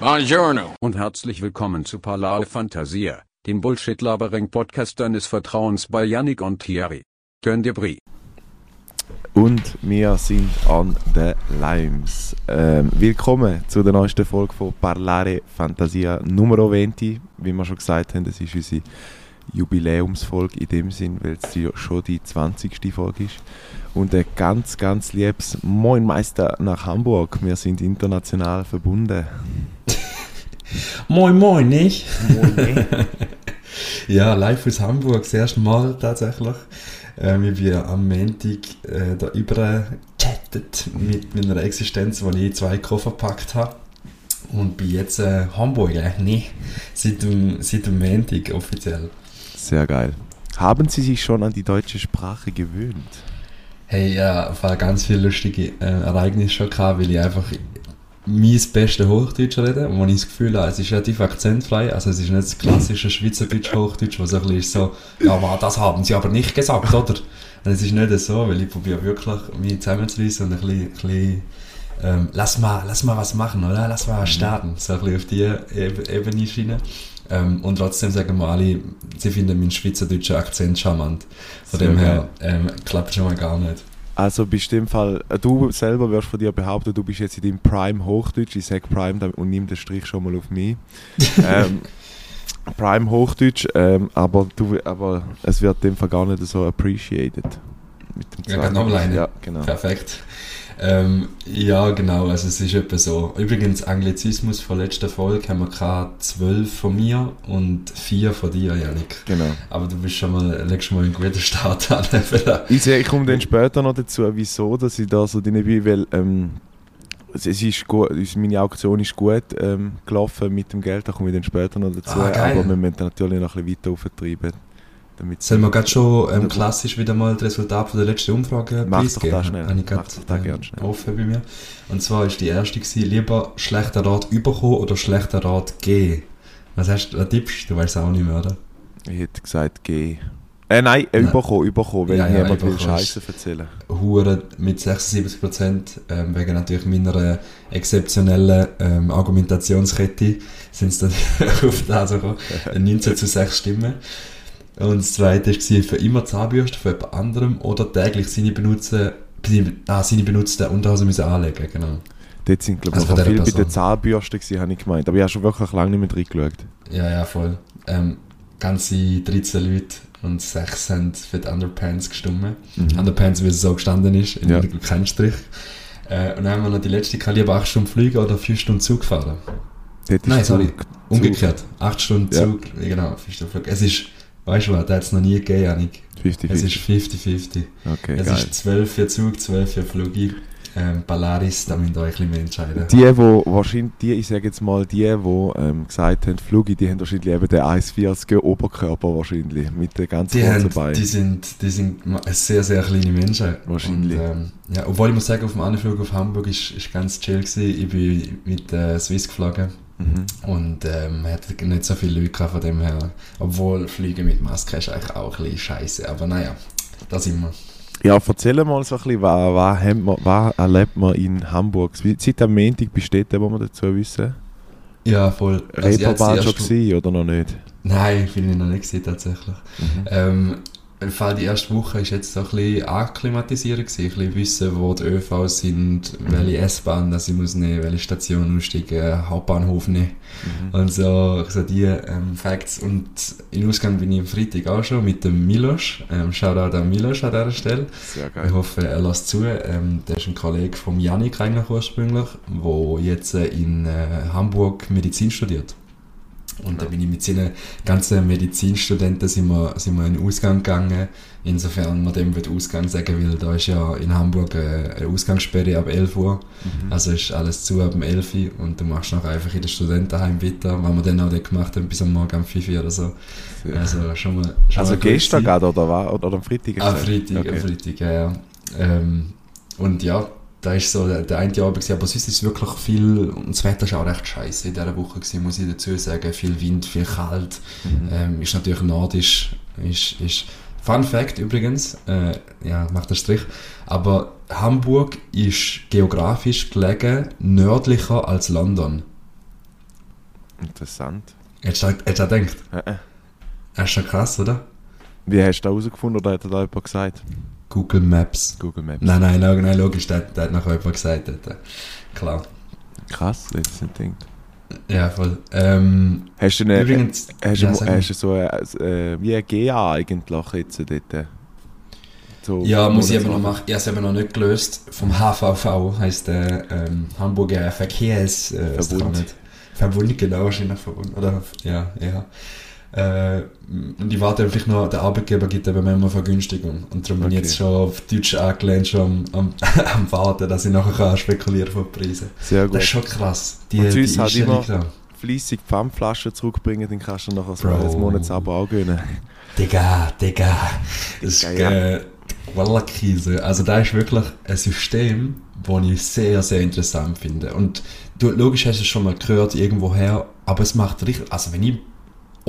Buongiorno. und herzlich willkommen zu Parlare Fantasia, dem Bullshit-Labering-Podcast deines Vertrauens bei Yannick und Thierry. Turn de Brie. Und wir sind an the Limes. Ähm, willkommen zu der neuesten Folge von Parlare Fantasia Nummer 20. Wie wir schon gesagt haben, das ist unsere Jubiläumsfolge in dem Sinn, weil es ja schon die 20. Folge ist. Und ein ganz, ganz liebes Moin Meister nach Hamburg. Wir sind international verbunden. Moin Moin, nicht? ja, live aus Hamburg, das erste Mal tatsächlich. Ähm, ich bin am Montag äh, da übergechattet mit meiner Existenz, wo ich zwei Koffer gepackt habe. Und bin jetzt äh, Hamburger, ne? Seit dem, seit dem Montag offiziell. Sehr geil. Haben Sie sich schon an die deutsche Sprache gewöhnt? Hey, ja, habe ganz viele lustige äh, Ereignisse schon gehabt, weil ich einfach mein beste Hochdeutsch rede, wo ich das Gefühl habe, es ist relativ akzentfrei, also es ist nicht das klassische Schweizerdeutsch Hochdeutsch, wo so ein bisschen ist so, ja, das haben sie aber nicht gesagt, oder? Und es ist nicht so, weil ich probiere wirklich, mich zusammenzureissen und ein bisschen, ein bisschen ähm, lass mal, lass mal was machen, oder? Lass mal was starten, so ein bisschen auf die Eb- Ebene schienen. Ähm, und trotzdem sagen wir alle, sie finden meinen schweizerdeutschen Akzent charmant. Von Sehr dem her ähm, klappt schon mal gar nicht. Also bist du im Fall, äh, du selber wirst von dir behaupten, du bist jetzt in deinem Prime Hochdeutsch. Ich sage Prime und nimm den Strich schon mal auf mich. ähm, Prime Hochdeutsch, ähm, aber, du, aber es wird in dem Fall gar nicht so appreciated. Mit dem Ja, alleine. Ja, genau. Perfekt. Ähm, ja, genau, also es ist etwa so. Übrigens, Anglizismus von letzter Folge haben wir zwölf von mir und vier von dir, Janik. genau. Aber du bist schon mal, legst schon mal einen guten Start an. Ich, sehe, ich komme dann später noch dazu, wieso dass ich da so drin bin, weil ähm, es ist gut, meine Auktion ist gut ähm, gelaufen mit dem Geld, da komme ich dann später noch dazu. Ah, aber wir müssen natürlich noch ein bisschen weiter auftreiben. Damit Sollen wir gerade schon ähm, klassisch wieder mal das Resultat von der letzten Umfrage Mach doch das schnell. Habe ich gerade, doch ähm, gern schnell. offen bei mir. Und zwar ist die erste gewesen, lieber schlechter Rat überkommen oder schlechter Rat gehen. Was hast du, was tippst du? Weißt auch nicht mehr, oder? Ich hätte gesagt, geh. Äh, nein, äh, Nein. überkommen, überkommen, weil Ja, ja, niemand will. Scheiße erzählen. Hure mit 76%, ähm, wegen natürlich meiner exzeptionellen ähm, Argumentationskette, sind es dann auf das gekommen, 19 zu 6 Stimmen. Und das zweite war für immer Zahnbürste von jemand anderem oder täglich seine benutzten, ah, seine benutzten Unterhosen müssen anlegen, genau. Dort sind, glaube ich, Also viel bei den. Zahnbürsten gewesen, habe ich gemeint. Aber ich habe schon wirklich lange nicht mehr reingeschaut. Ja, ja, voll. Ähm, ganze 13 Leute und 6 haben für die Underpants gestimmt. Mhm. Underpants, wie es so gestanden ist, in Ja. kein Strich. Äh, und dann haben wir noch die letzte, kann lieber 8 Stunden fliegen oder 4 Stunden Zug fahren. Nein, sorry, Zug- umgekehrt. 8 Stunden. Zug, ja. genau, 4 Stunden Flug. Es ist, weißt du was, da hat es noch nie gegeben, Janik. 50, Es 50. ist 50-50. Okay, es geil. ist 12 für Zug, 12 für Flug. Ähm, Ballaris, da müsst ihr euch ein bisschen entscheiden. Die, wo wahrscheinlich, die, ich sage jetzt mal, die, die ähm, gesagt haben, Flugi, die haben wahrscheinlich eben den 1,40er Oberkörper wahrscheinlich, mit den ganz Die, haben, Beinen. die, sind, die sind sehr, sehr kleine Menschen. Wahrscheinlich. Und, ähm, ja, obwohl ich muss sagen, auf dem Anflug auf Hamburg ist, ist ganz chill gewesen. Ich bin mit äh, Swiss geflogen Mhm. und ähm, hatte nicht so viele Leute gehabt von dem her. Obwohl Fliegen mit Maske ist eigentlich auch ein bisschen scheiße. Aber naja, da sind wir. Ja, erzähl mal so ein bisschen, was, was, was erlebt man in Hamburg? Seit am Montag du dort, wo wir dazu wissen. Ja, voll. Also Reeperbahn hab's schon erst- gewesen, oder noch nicht? Nein, bin ich noch nicht gesehen tatsächlich. Mhm. Ähm, im Fall die erste Woche ist jetzt so ein bisschen akklimatisieren gewesen, ein bisschen wissen, wo die ÖVs sind, welche S-Bahn dass ich muss nehmen, welche Station aussteigen, Hauptbahnhof nehmen Mhm. und so, so die ähm, Facts. Und in Ausgang bin ich am Freitag auch schon mit dem Milos. Ähm, Shoutout an Milos an dieser Stelle. Sehr Ich geil. hoffe, er lässt zu. Ähm, der ist ein Kollege vom Janik eigentlich ursprünglich, der jetzt äh, in äh, Hamburg Medizin studiert. Und da bin ich mit seinen ganzen Medizinstudenten sind wir, sind wir in den Ausgang gegangen. Insofern man dem wird Ausgang sagen will, da ist ja in Hamburg äh, eine Ausgangssperre ab 11 Uhr. Mhm. Also ist alles zu ab 11 Uhr und du machst noch einfach in den Studentenheim weiter, was wir dann auch dort gemacht haben, bis am Morgen um 5 Uhr oder so. Also schon mal schon Also mal gestern gerade, oder, war, oder, am Freitag? Gesagt? Freitag, Okay. am Freitag, ja, ja. Ähm, und ja, da ist so der, der eine Abend gewesen, aber sonst ist es wirklich viel, und das Wetter ist auch recht scheiße in dieser Woche gewesen, muss ich dazu sagen, viel Wind, viel kalt, Mhm. ähm, ist natürlich nordisch, ist, ist, Fun Fact übrigens, äh, ja, macht der Strich, aber Hamburg ist geografisch gelegen nördlicher als London. Interessant. Hättest du gedacht? Äh, äh. Das ist schon krass, oder? Wie hast du das herausgefunden oder hat da jemand gesagt? Google Maps. Google Maps. Nein, nein, nein, nein logisch, der, der hat nachher jemand gesagt. Dort. Klar. Krass, das ist nicht gedacht. Ja, voll. Ähm, Hast du eine, übrigens, hast ja, du, hast du so ein, äh, wie ein GA eigentlich jetzt dort? So Ja, muss ich aber noch machen. Ich habe es eben noch nicht gelöst. Vom HVV heisst der ähm, Hamburger Verkehrs... Äh, Verbund. Verbund, genau, wahrscheinlich Verbund. Oder, ja, ja. Äh, und ich warte einfach noch, der Arbeitgeber gibt eben immer Vergünstigung. Und darum bin ich Okay. jetzt schon auf Deutsch angelehnt, schon am, am, am Warten, dass ich nachher kann spekulieren von Preisen. Sehr gut. Das ist schon krass. Die, Und die halt immer-. Fleissig Pfandflaschen zurückbringen, dann kannst du nachher Bro. ein Monatsabo auch gönnen. Digga, Digga. Das ist Digga, ja. äh, Wallakrise. Also da ist wirklich ein System, das ich sehr, sehr interessant finde. Und du, logisch hast du es schon mal gehört, irgendwoher, aber es macht richtig, also wenn ich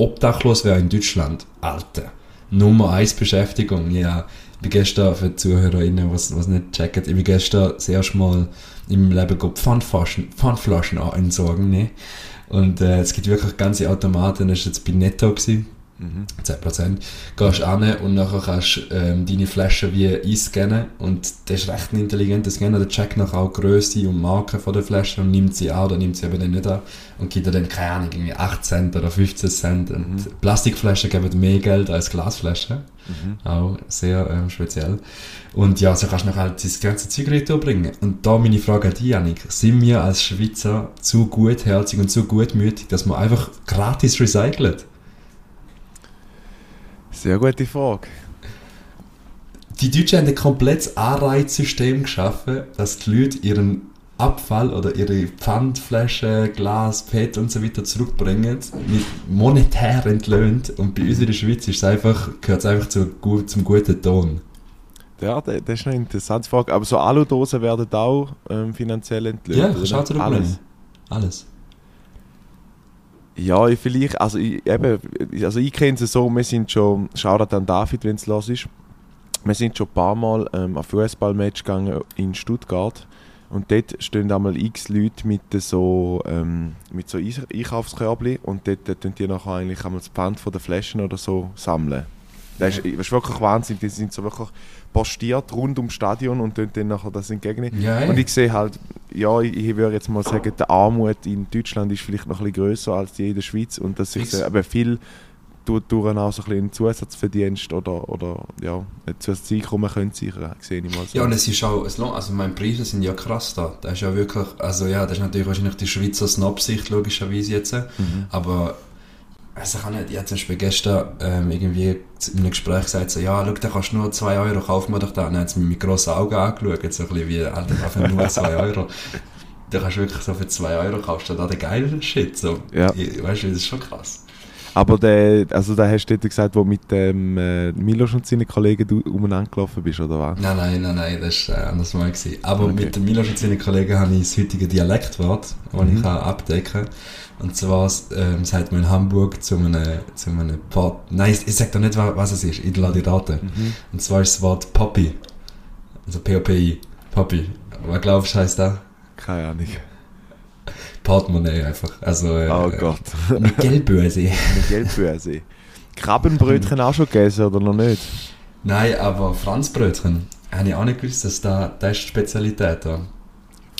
obdachlos wäre in Deutschland, Alter, Nummer 1 Beschäftigung, ja. Ich bin gestern, für die ZuhörerInnen, was, was nicht checken, ich bin gestern das erste Mal meinem Leben Pfandflaschen, Pfandflaschen entsorgen, ne? Und äh, es gibt wirklich ganze Automaten, das war jetzt bei Netto gewesen. Mhm. 10%. Gehst an und nachher kannst ähm, deine Flasche wie einscannen und das ist recht ein intelligenter Scanner, der checkt nachher auch die Grösse und Marke von der Flasche und nimmt sie an oder nimmt sie eben dann nicht an und gibt dir dann, keine Ahnung, irgendwie 8 Cent oder 15 Cent. Und Plastikflaschen geben mehr Geld als Glasflaschen. Auch sehr ähm, speziell. Und ja, so kannst du nachher halt das ganze Zeug retour. Und da meine Frage an dich, Janik. Sind wir als Schweizer zu gutherzig und zu gutmütig, dass wir einfach gratis recyceln? Sehr gute Frage. Die Deutschen haben ein komplettes Anreizsystem geschaffen, dass die Leute ihren Abfall oder ihre Pfandflaschen, Glas, PET und so weiter zurückbringen, mit monetär entlöhnt. Und bei uns in der Schweiz ist es einfach, gehört es einfach zu, zum guten Ton. Ja, das ist eine interessante Frage. Aber so Aludosen werden auch ähm, finanziell entlöhnt. Ja, schaut Alles. Alles. Ja, ich vielleicht, also ich, eben, also ich kenne es so, wir sind schon, Shoutout an David, wenn es los ist, wir sind schon ein paar Mal ähm, auf Fußballmatch gegangen in Stuttgart. Und dort stehen einmal x Leute mit so, ähm, mit so Einkaufskörbchen und dort äh, tun die nachher eigentlich einmal das Pfand von den Flaschen oder so sammeln. Das ist, das ist wirklich Wahnsinn, die sind so wirklich postiert rund ums Stadion und dann nachher das entgegennehmen. Ja, Und ich sehe halt, ja, ich, ich würde jetzt mal sagen, die Armut in Deutschland ist vielleicht noch ein bisschen grösser als die in der Schweiz und dass sich aber viel durch, durch auch so ein bisschen Zusatzverdienst oder, oder ja, ein Zusatzeinkommen können sichern, sehe ich mal so. Ja, und es ist auch, es lohnt, also meine Preise sind ja krass da. Das ist ja wirklich, also ja, das ist natürlich wahrscheinlich die Schweizer Snob-Sicht logischerweise jetzt. Mhm. Aber, also ich nicht, ich habe zum Beispiel gestern ähm, irgendwie in einem Gespräch gesagt, so, ja, schau, da kannst du nur 2 Euro, kauf mir doch da. Und dann hat sie mich mit grossen Augen angeschaut, so ein bisschen wie, Alter, dafür nur 2 Euro. Da kannst du wirklich so für 2 Euro kaufst du da den geileren Shit. So. Ja. Ich, weißt du, das ist schon krass. Aber der, also da hast du dort gesagt, wo mit dem äh, Milos und seinen Kollegen du umeinander gelaufen bist, oder was? Nein, nein, nein, nein, das war äh, anders mal. Gewesen. Aber Okay. mit dem Milos und seinen Kollegen habe ich das heutige Dialektwort, das Mhm. ich kann abdecken kann. Und zwar ähm, sagt man in Hamburg zu einem, zu einem Port. Nein, ich, ich sage doch nicht, wa- was es ist. Ich lasse die raten. Mhm. Und zwar ist das Wort Poppy. Also P-O-P-I. Poppy. Was glaubst du, heißt das? Keine Ahnung. Portemonnaie einfach. Also, äh, Oh Gott. Mit Geldbörse. Eine Geldbörse. Krabbenbrötchen auch schon gegessen oder noch nicht? Nein, aber Franzbrötchen. Habe ich auch nicht gewusst, dass da, das ist die Spezialität da.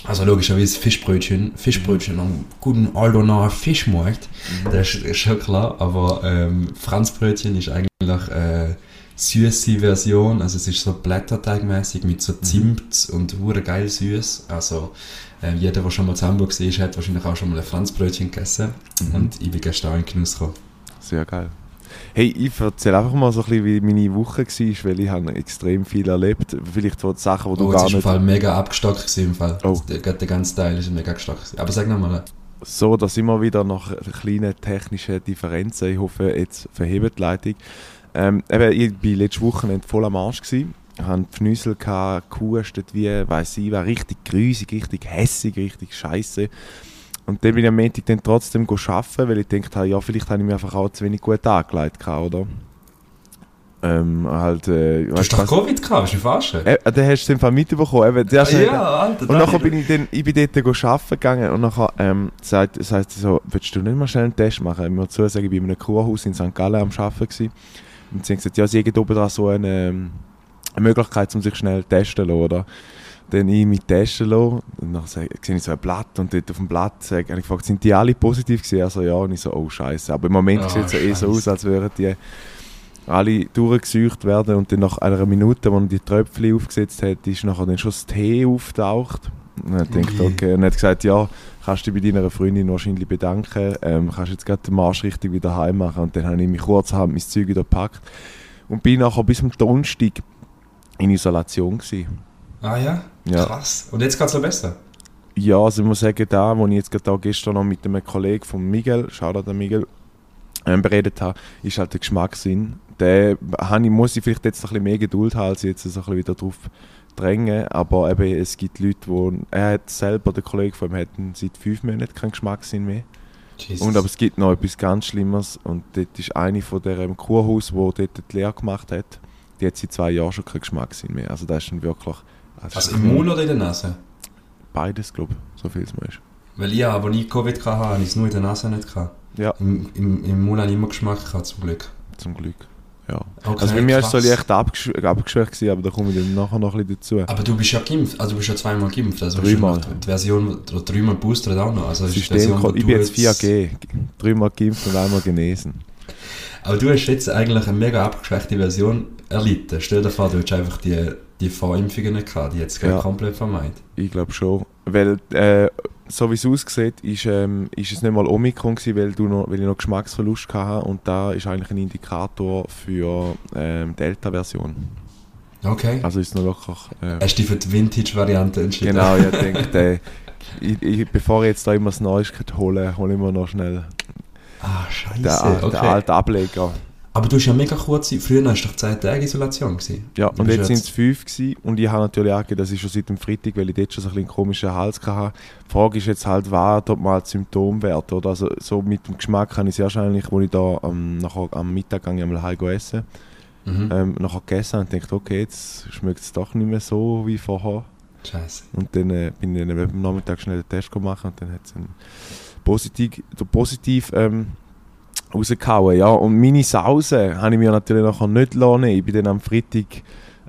Also logischerweise Fischbrötchen, Fischbrötchen am guten Aldonaer Fischmarkt, das ist, schon klar, aber ähm, Franzbrötchen ist eigentlich äh, süße Version, also es ist so blätterteigmäßig mit so Zimt und hure geil süß. Also äh, jeder, der schon mal zu Hamburg war, hat wahrscheinlich auch schon mal ein Franzbrötchen gegessen. Und ich bin gestern auch in Genuss gekommen. Sehr geil. Hey, ich erzähle einfach mal so ein bisschen, wie meine Woche war, weil ich habe extrem viel erlebt. Vielleicht die Sachen, die du Oh, gar es ist im nicht... Fall mega abgestockt gewesen, im Fall. Oh. Der, der ganze Teil ist mega abgestockt gewesen. Aber sag nochmal. So, da sind wir wieder nach kleinen technischen Differenzen. Ich hoffe, jetzt verhebt die Leitung. Ähm, eben, ich war letzte Woche voll am Arsch. Gewesen. Ich hatte die Pfnüssel, gehabt, gehustet wie, weiss ich, war richtig grusig, richtig hässig, richtig scheiße. Und dann bin ich am Montag dann trotzdem arbeiten, weil ich gedacht habe, ja, vielleicht habe ich mich einfach auch zu wenig gut angelegt, oder? Ähm, halt, äh, Du hast doch Covid gehabt, bist du falsch? Äh, den hast du im Fall mitbekommen. Eben, schnell- ja, Alter. und nachher bin ich, dann, ich bin dort arbeiten gegangen und nachher ähm, sagt, das heisst so, willst du nicht mal schnell einen Test machen? Ich muss dazu sagen, ich war in einem Kurhaus in St. Gallen am Arbeiten. Gewesen. Und sie haben gesagt, ja, sie haben oben dran so eine, ähm, eine Möglichkeit, um sich schnell testen zu lassen, oder? Dann ich mich testen lassen und dann sehe ich so ein Blatt und dort auf dem Blatt sag, habe ich gefragt, sind die alle positiv gewesen? Also ja, und ich so, oh scheiße. Aber im Moment Ah, sieht es so eh so aus, als würden die alle durchgesucht werden und dann nach einer Minute, wo er die Tröpfchen aufgesetzt hat, ist nachher dann schon das Tee auftaucht. Und dann denkt okay, und er hat gesagt, ja, kannst du dich bei deiner Freundin wahrscheinlich bedanken, ähm, kannst jetzt gerade den Marsch richtig wieder heim machen. Und dann habe ich mich kurzerhand mein Zeug wieder gepackt und bin nachher bis zum Donnerstag in Isolation gewesen. Ah ja? Ja. Krass. Und jetzt geht es noch besser? Ja, also ich muss sagen, da, wo ich jetzt gerade gestern noch mit einem Kollegen von Miguel, Shoutout an Miguel, ähm, beredet habe, ist halt der Geschmackssinn. Den ich, muss ich vielleicht jetzt ein bisschen mehr Geduld haben, als ich jetzt so ein bisschen wieder drauf drängen. Aber eben, es gibt Leute, wo er hat selber, der Kollege von ihm, hat seit fünf Monaten keinen Geschmackssinn mehr. Jesus. Und aber es gibt noch etwas ganz Schlimmeres und dort ist eine von der ähm, Kurhaus, wo dort die Lehre gemacht hat, die hat seit zwei Jahren schon keinen Geschmackssinn mehr. Also das ist dann wirklich... also ist im Mund oder in der Nase? Beides, glaube ich, so viel es mal ist. Weil ich, aber nie Covid hatte, habe ich es nur in der Nase nicht gehabt. Ja. Im, im, Im Mund habe ich immer Geschmack gehabt, zum Glück. Zum Glück. Ja. Okay, also bei mir war es so leicht abgesch abgeschwächt, gewesen, aber da komme ich dann nachher noch ein bisschen dazu. Aber du bist ja geimpft, also du bist ja zweimal geimpft. Also Dreimal. du Die Version, oder dreimal boostert auch noch. Also System, Version, ich bin jetzt 4G. Dreimal geimpft und einmal genesen. Aber du hast jetzt eigentlich eine mega abgeschwächte Version erlitten. Stell dir vor, du hättest einfach die, die Vorimpfungen nicht gehabt, die jetzt Ja. komplett vermeiden. Ich glaube schon. Weil, äh, so wie es aussieht, ist, ähm, ist es nicht mal Omikron gewesen, weil, du noch, weil ich noch Geschmacksverlust hatte und da ist eigentlich ein Indikator für ähm, Delta-Version. Okay. Also ist es noch wirklich... Äh, Hast du dich für die Vintage-Variante entschieden? genau, ich denke, äh, ich, ich, bevor ich jetzt da immer das Neues hole, hole ich mir noch schnell Ah, den, scheiße. den Okay. alten Ableger. Aber du hast ja mega kurze, früher hast du doch 10 Tage Isolation gewesen. Ja, und jetzt sind es fünf gewesen. und ich habe natürlich auch das ist schon seit dem Freitag, weil ich dort schon so ein einen komischen Hals hatte. Die Frage ist jetzt halt, was dort mal Symptomwert, oder? Also so mit dem Geschmack habe ich sehr wahrscheinlich, als ich da ähm, nachher am Mittag gehe, einmal heim essen, Mhm. ähm, nachher gegessen und dachte, okay, jetzt schmeckt es doch nicht mehr so wie vorher. Scheiße. Und dann äh, bin ich am Nachmittag schnell den Test gemacht und dann hat es positiv, positiv ähm, rausgehauen. Ja. Und meine Sause habe ich mir natürlich nachher nicht lassen. Ich bin dann am Freitag,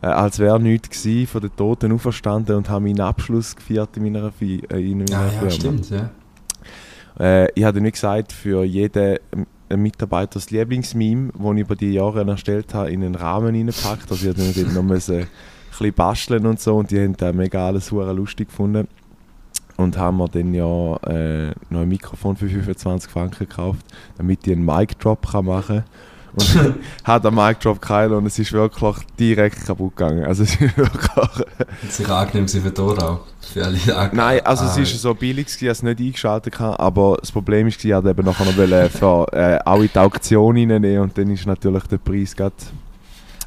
äh, als wäre nichts gewesen, von den Toten auferstanden und habe meinen Abschluss gefeiert in meiner, äh, in meiner Ah, ja, Firma. stimmt, ja. Äh, ich habe nicht gesagt, für jeden ähm, Mitarbeiter das Lieblingsmeme, das ich über die Jahre erstellt habe, in einen Rahmen reingepackt. Also ich musste dann noch ein bisschen basteln und so und die haben das mega alles lustig gefunden. Und haben mir dann ja äh, noch ein Mikrofon für 25 Franken gekauft, damit ich einen Mic Drop kann machen kann. Und hat den Mic Drop gehalten und es ist wirklich direkt kaputt gegangen. Also es ist wirklich Hat sich angenehm gewesen für Dora. Für alle Ak- Nein, also ah, es ist so billig, gewesen, dass ich es nicht eingeschaltet habe, aber das Problem war, ich wollte eben nachher noch für, äh, auch in die Auktion reinnehmen und dann ist natürlich der Preis gerade...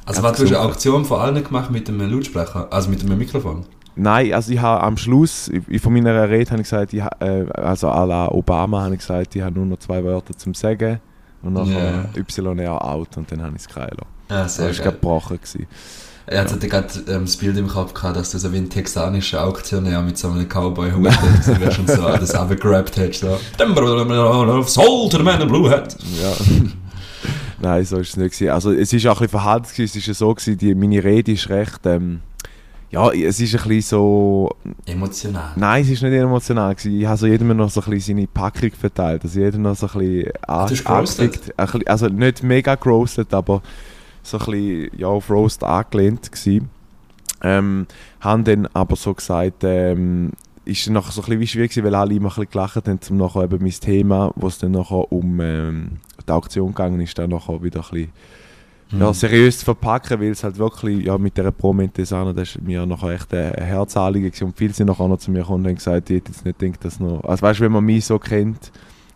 Also was, du hast eine. Auktion von allen gemacht mit einem Lautsprecher, also mit einem Mikrofon? Nein, also ich habe am Schluss, ich, von meiner Rede habe ich gesagt, ich, äh, also à la Obama habe ich gesagt, ich habe nur noch zwei Wörter zum Sagen und nachher YR out und dann habe ich es. Ja, Das sehr war geil. gerade gebrochen. Gewesen. Er hat gerade ähm, das Bild im Kopf gehabt, dass du so wie ein texanischer Auktionär mit so einem Cowboy-Hut wärst und so das abgegrabt hättest. So. Sold the man in blue hat. Ja. Nein, so ist es nicht. Gewesen. Also es ist auch ein bisschen verhalten, es ist ja so, gewesen, die, meine Rede ist recht... Ähm, ja, es ist ein bisschen so... Emotional. Nein, es war nicht emotional. Gewesen. Ich habe so jedem noch so ein bisschen seine Packung verteilt. Also jeder noch so ein bisschen an- bisschen- Also nicht mega grossed, aber so ein bisschen ja, auf Roast angelehnt gewesen. Ähm, haben dann aber so gesagt, ähm, ist dann nachher so ein bisschen wie schwierig gewesen, weil alle immer ein bisschen gelacht haben, um nachher eben mein Thema, wo es dann nachher um ähm, die Auktion gegangen ist, dann nachher wieder ein bisschen. Ja, seriös zu verpacken, weil es halt wirklich, ja, mit dieser Promentesana, das ist mir nachher echt ein ein Herzanliegen gewesen. und viele sind nachher noch zu mir gekommen und haben gesagt, ich hätte jetzt nicht gedacht, dass noch, also weißt du, wenn man mich so kennt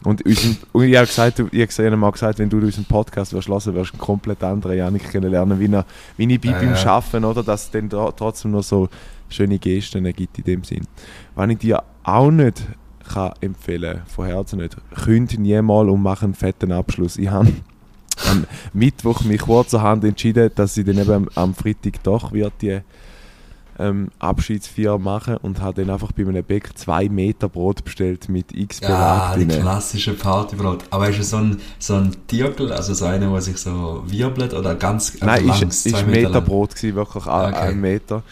und, unseren, und ich habe gesagt, du- ich habe mal gesagt, wenn du unseren Podcast wirst hören, wirst du einen komplett anderen Janik kennenlernen, wie, er, wie ich bin Ja, beim. Schaffen, oder, dass es dann da, trotzdem noch so schöne Gesten gibt in dem Sinn. Wenn ich dir auch nicht kann empfehlen, von Herzen nicht, kündige niemals und mach einen fetten Abschluss. Ich habe am Mittwoch mich kurzerhand entschieden, dass ich dann eben am, am Freitag doch wird die ähm, Abschiedsfeier machen und habe dann einfach bei einem Bäck zwei Meter Brot bestellt mit x Ja, Belag die drin. klassische Partybrot. Aber ist es so ein, so ein Tierkel, also so einer, der sich so wirbelt oder ganz Nein, ist, ist Meter lang? Meterbrot gewesen, wirklich ein, Okay. ein Meter.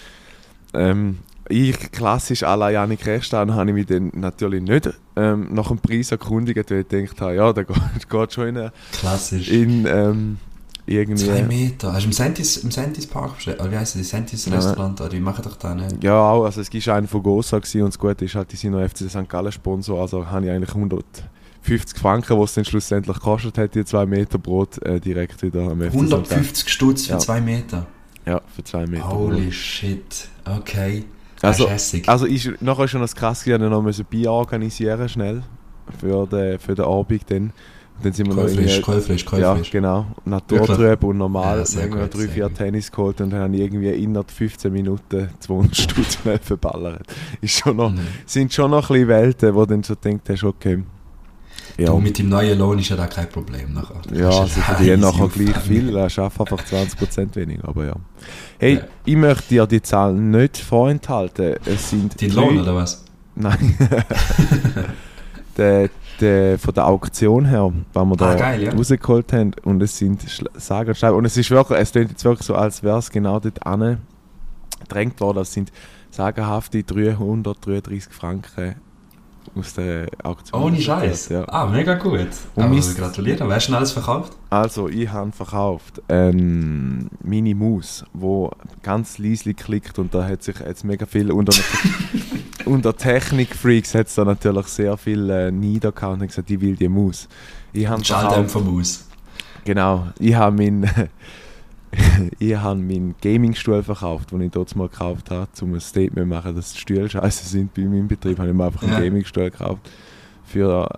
Ähm, ich, klassisch à la Janik Restan, habe ich mich dann natürlich nicht ähm, nach dem Preis erkundigt, weil ich gedacht habe, ja, der geht, geht schon in, Klassisch. in ähm, irgendwie... Zwei Meter. Hast du im Sentis, im Sentis Park bestellt? Oder wie heisst das? Sentis Nein. Restaurant? Oder die machen doch da nicht? Ja, auch. Also es war einer von Gosa und das Gute ist halt, die sind noch FC St. Gallen Sponsor, also habe ich eigentlich 150 Franken, was es dann schlussendlich gekostet hat, die 2 Meter Brot, äh, direkt wieder am FC St. Gallen. 150 Stutz für Ja. zwei Meter. Ja, für 2 Meter Holy Brot. shit. Okay. Also, das ist hässig. also ist, nachher schon das krass gewesen, ich noch müssen Bier organisieren schnell für den, für den Abend dann. Und dann sind wir noch Keulfrisch, irgendwie- Keulfrisch, Ja, genau. Naturtrüb und normal. Ja, irgendwie gut, drei, sehr vier gut. Tennis geholt und dann habe ich irgendwie innerhalb 15 Minuten 200 Stutz schnell verballert. Ist schon noch, Mhm. sind schon noch ein bisschen Welten, wo du dann so denkst, hast, okay. Ja, Du, mit dem neuen Lohn ist ja da kein Problem nachher. Du ja die easy nachher gleich viel, du hast einfach 20% weniger, aber ja. Hey, Ja. ich möchte dir die Zahlen nicht vorenthalten. Es sind drei- Lohn oder was? Nein. der, der, von der Auktion her, was wir da Ah, geil, ja. rausgeholt haben. Und es sind Schla- sage und es ist wirklich, es klingt jetzt wirklich so, als wäre es genau dort gedrängt worden. Es sind sagenhafte 333 Franken aus der Auktion. Ohne Scheiß. Ja. Ah, mega gut. Und Aber mis- gratuliere. Wer hast du denn alles verkauft? Also, ich habe verkauft ähm, meine Maus, wo ganz leislich klickt und da hat sich jetzt mega viel unter, unter Technik-Freaks hat es da natürlich sehr viel äh, niedergehauen und gesagt, ich will die Maus. Ich habe verkauft, Schalldämpfermaus. genau, ich habe mein, ich habe meinen Gaming-Stuhl verkauft, den ich dort mal gekauft habe, um ein Statement zu machen, dass die Stühle scheiße sind bei meinem Betrieb, habe ich mir einfach einen Ja. Gaming-Stuhl gekauft. Für,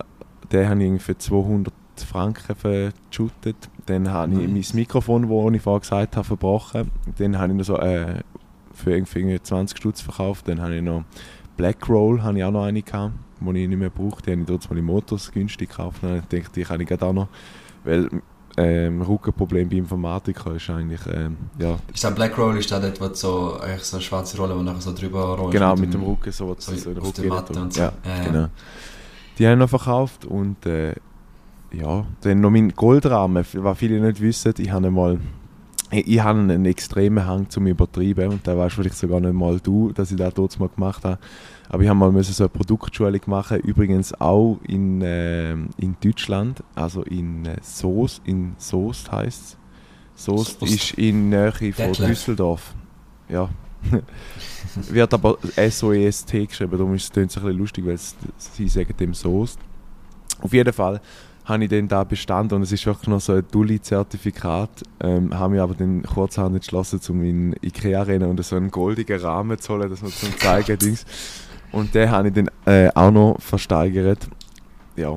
den habe ich für 200 Franken verschüttet. Dann habe ich mein. Mikrofon, das ich vorher gesagt habe, verbrochen. Dann habe ich noch so äh, für irgendwie 20 Stutz verkauft. Dann habe ich noch Black Roll, habe ich auch noch eine gehabt, die ich nicht mehr brauche. Die habe ich dort mal im Motors günstig gekauft. Dann habe ich die kann ich gerade auch noch, weil ähm, Rückenproblem bei Informatiker ist eigentlich, ähm, ja, Ist der Black Roll, ist da dort, wo so, eigentlich so eine schwarze Rolle, die nachher so drüber rollst? genau, mit dem Rücken so, so so, auf der Matte und so. Ja, Ja, ja. genau. Die habe ich noch verkauft und äh, ja, dann noch mein Goldrahmen, was viele nicht wissen, ich habe mal ich, ich habe einen extremen Hang zum Übertreiben und da weißt vielleicht sogar nicht mal du, dass ich das dort mal gemacht habe. Aber ich habe mal müssen so eine Produktschulung machen, übrigens auch in, ähm, in Deutschland, also in äh, Soest, in Soest heißt es. Soest ist in Nähe von Detlef. Düsseldorf. Ja. Wird aber S-O-E-S-T geschrieben, darum ist es ein bisschen lustig, weil sie sagen dem Soest. Auf jeden Fall habe ich dann da bestanden und es ist wirklich noch so ein Dulli-Zertifikat. Ähm, habe mich aber dann kurzerhand entschlossen, um in Ikea rennen und so einen goldigen Rahmen zu holen, dass man zum zeigen Dings. Und den habe ich dann äh, auch noch versteigert. Ja.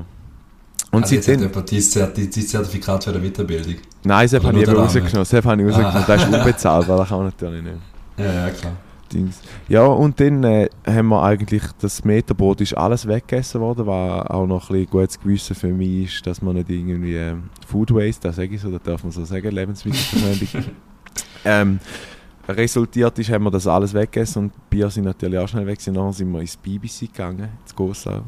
Und also hat seitdem, jemand dein Zerti- dein Zertifikat für die Weiterbildung. nein, das Oder habe ich eben rausgenommen. Das habe ich rausgenommen. Ah. Das ist unbezahlbar, das kann man natürlich nicht. Ja, ja, klar. Dings. Ja, und dann äh, haben wir eigentlich, das Meterbrot ist alles weggegessen worden, was auch noch ein gutes Gewissen für mich ist, dass man nicht irgendwie ähm, Food Waste, das sage ich so, das darf man so sagen, Lebensmittelverschwendung. ähm, resultiert ist, haben wir das alles weggegessen und Bier sind natürlich auch schnell weg. Nachher sind wir ins BBC gegangen, ins Gossau.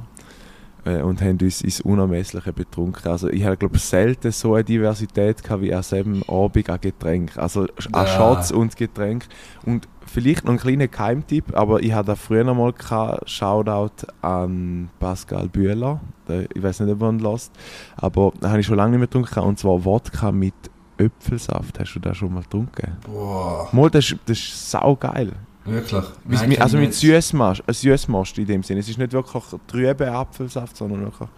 Äh, und haben uns ins Unermessliche betrunken. Also ich habe glaube selten so eine Diversität gehabt wie an diesem Abend an Getränk. Also an Ja. Shots und Getränk. Und vielleicht noch ein kleiner Geheimtipp, aber ich hatte früher noch mal gehabt, Shoutout an Pascal Bühler. Ich weiß nicht, ob man ihn lässt, aber da habe ich schon lange nicht mehr getrunken. Und zwar Wodka mit Äpfelsaft. Hast du das schon mal getrunken? Boah, Mal, das ist, das ist saugeil. Wirklich. Nein, mit, also mit. Süßmast, äh, Süßmast in dem Sinne. Es ist nicht wirklich trübe Apfelsaft, sondern wirklich.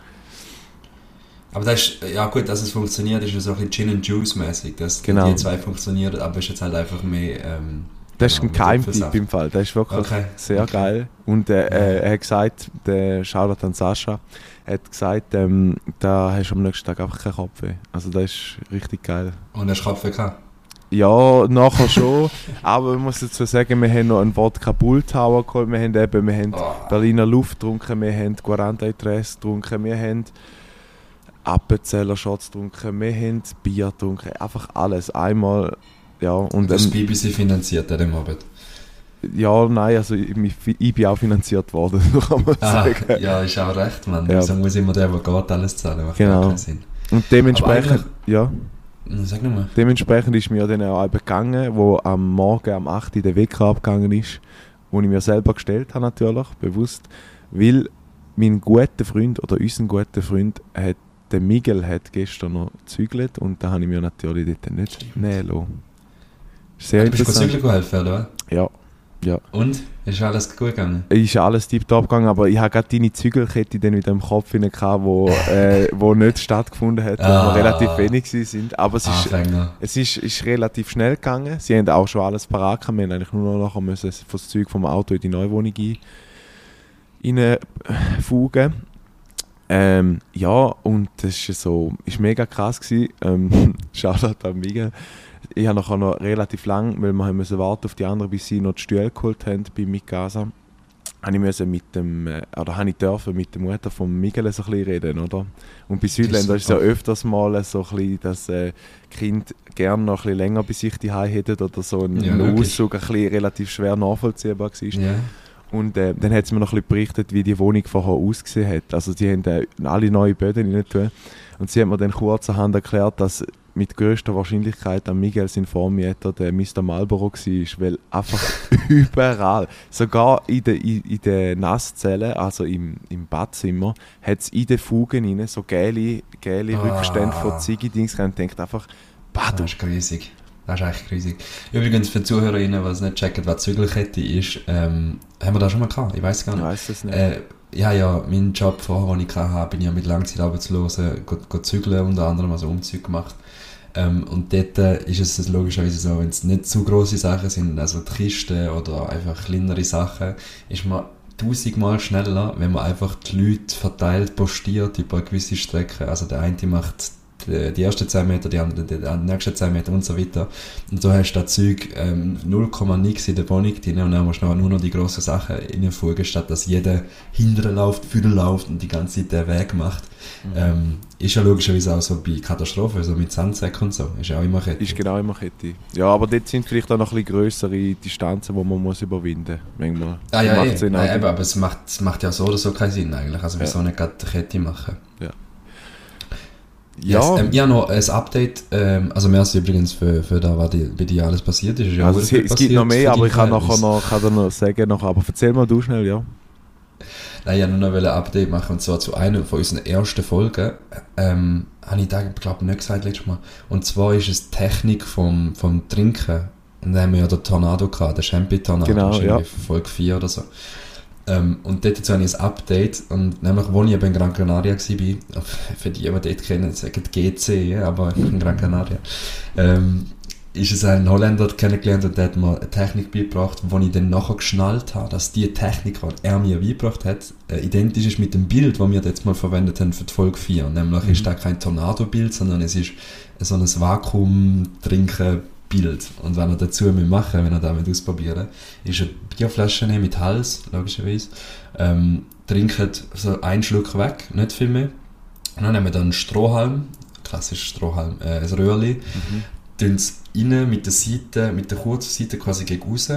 Aber das ist, ja gut, dass es funktioniert, ist ja so ein bisschen Gin and Juice mäßig, dass Genau. die zwei funktionieren, aber es ist jetzt halt einfach mehr. Ähm, Das ist genau, ein Geheimtipp Apfelsaft. im Fall. Das ist wirklich Okay. sehr Okay. geil. Und äh, äh, er hat gesagt, der Shoutout an Sascha, hat gesagt, ähm, da hast du am nächsten Tag einfach keinen Kopfweh. Also das ist richtig geil. Und hast du Kopf gehabt? Ja, nachher schon. aber man muss dazu sagen, wir haben noch einen Wodka Bull Tower geholt. Wir haben eben, wir haben Oh. Berliner Luft getrunken, wir haben 43 getrunken, wir haben Appenzeller Shots getrunken, wir haben Bier getrunken, einfach alles. Einmal, ja. Und das dann, BBC finanziert an dem Abend. ja, nein, also ich, ich bin auch finanziert worden, kann man Ah, sagen. ja, ist auch recht, Mann. Ja. Wieso muss immer der, der geht, alles zahlen? Macht Genau. keinen Sinn. Und dementsprechend, ja, Sag nochmal. dementsprechend ist mir dann auch gegangen, wo am Morgen am 8. Uhr der Wecker abgegangen ist, wo ich mir selber gestellt habe natürlich, bewusst, weil mein guter Freund oder unser guter Freund hat, der Miguel hat gestern noch gezügelt und da habe ich mir natürlich dort nicht nehmen lassen. Sehr du bist interessant. Zügel helfen, oder? Ja, Und? Ist alles gut gegangen? ist alles tiptop gegangen, aber ich habe gerade deine Zügelkette dann wieder im Kopf hinein gehabt, wo, äh, wo nicht stattgefunden hat, wo Ah. wir relativ wenig sind. Aber es ist, es ist, ist relativ schnell gegangen. Sie haben auch schon alles parat gehabt. Wir haben eigentlich nur noch nachher müssen das Zeug vom Auto in die Neuwohnung ein- reinfugen. Ähm, ja, und das ist so, ist mega krass gewesen. Ähm, Shoutout an Miguel. Ich habe nachher noch relativ lang, weil wir haben müssen warten auf die anderen, bis sie noch die Stühle geholt haben bei Mikasa. Habe ich müssen mit dem, äh, oder habe ich dürfen mit der Mutter von Miguel so ein bisschen reden, oder? Und bei Südländern ist es ja öfters mal so ein bisschen, dass äh, Kind gerne noch ein bisschen länger bei sich die hätten oder so ein, Ja. Auszug ein bisschen relativ schwer nachvollziehbar war. Ja. Und äh, dann hat sie mir noch ein bisschen berichtet, wie die Wohnung vorher ausgesehen hat. Also sie haben äh, alle neue Böden rein tun. Und sie hat mir dann kurzerhand erklärt, dass mit größter Wahrscheinlichkeit an Miguel sein Vormieter der Mr. Marlboro war, weil einfach überall, sogar in den in, in der Nasszelle, also im, im Badzimmer, hat es in den Fugen rein so gelbe, gelbe Ah. Rückstände von Ziggy-Dings und denkt einfach, bah, du Das ist riesig. Das ist echt riesig. Übrigens für die ZuhörerInnen, die es nicht checken, was Zügelkette ist, ähm, haben wir das schon mal gehabt? Ich weiß gar ich nicht. weiß es nicht. Äh, ja, ja, mein Job vorher, den ich hatte, bin ich ja mit Langzeitarbeitslosen go, go zügeln, unter anderem, also Umzüge gemacht. Ähm, und dort äh, ist es logischerweise so, wenn es nicht zu große Sachen sind, also die Kisten oder einfach kleinere Sachen, ist man tausendmal schneller, wenn man einfach die Leute verteilt postiert über eine gewisse Strecke. Also der eine macht die, die ersten 10 Meter, die andere die, die nächsten 10 Meter und so weiter. Und so hast du das Zeug ähm, 0, nix in der Wohnung drin und dann musst du noch- nur noch die grossen Sachen reinfugen, statt dass jeder hinterher läuft, vorne läuft und die ganze Zeit den Weg macht. Ähm, ist ja logischerweise auch so bei Katastrophen, so mit Sandsäcken und so, ist ja auch immer Kette. Ist genau immer Kette. Ja, aber dort sind vielleicht auch noch ein bisschen grössere Distanzen, die man muss überwinden muss. Manchmal. Ah ja, Macht eh. Nein, eben, aber es macht, es macht ja so oder so keinen Sinn eigentlich. Also Ja. wieso nicht gerade Kette machen? Ja, Yes. Ähm, ich habe noch ein Update, ähm, also merci übrigens für, für da, was die, bei dir alles passiert ist. ist. Ja also es, es gibt noch mehr, aber ich kann nachher noch, kann dir noch sagen, noch, aber erzähl mal du schnell, ja. Nein, ich wollte nur noch ein Update machen, und zwar zu einer von unseren ersten Folgen. Ähm, habe ich da, glaube ich, nicht gesagt letztes Mal. Und zwar ist es die Technik vom, vom Trinken. Und da haben wir ja den Tornado gehabt, den Champi-Tornado. Genau, ja. Folge 4 oder so. Ähm, und dort jetzt habe ich ein Update, und nämlich, wo ich eben in Gran Canaria war, für die, die dort kennen, sagen GC, aber in Gran Canaria, ähm, ist es ein Holländer kennengelernt und der hat mir eine Technik beigebracht, wo ich dann nachher geschnallt habe, dass die Technik, die er mir beigebracht hat, äh, identisch ist mit dem Bild, das wir jetzt mal verwendet haben für die Folge 4. Nämlich Mhm. ist da kein Tornado-Bild, sondern es ist so ein Vakuum-Trinken-Bild. Und wenn er dazu machen, wenn er damit ausprobieren, ist eine Bierflasche nehmen mit Hals, logischerweise, ähm, trinkt so einen Schluck weg, nicht viel mehr. Und dann nehmen wir dann einen Strohhalm, klassisch Strohhalm, äh, ein Röhrli, Mhm. Tun es rein mit der Seite, mit der kurzen Seite quasi gegen raus,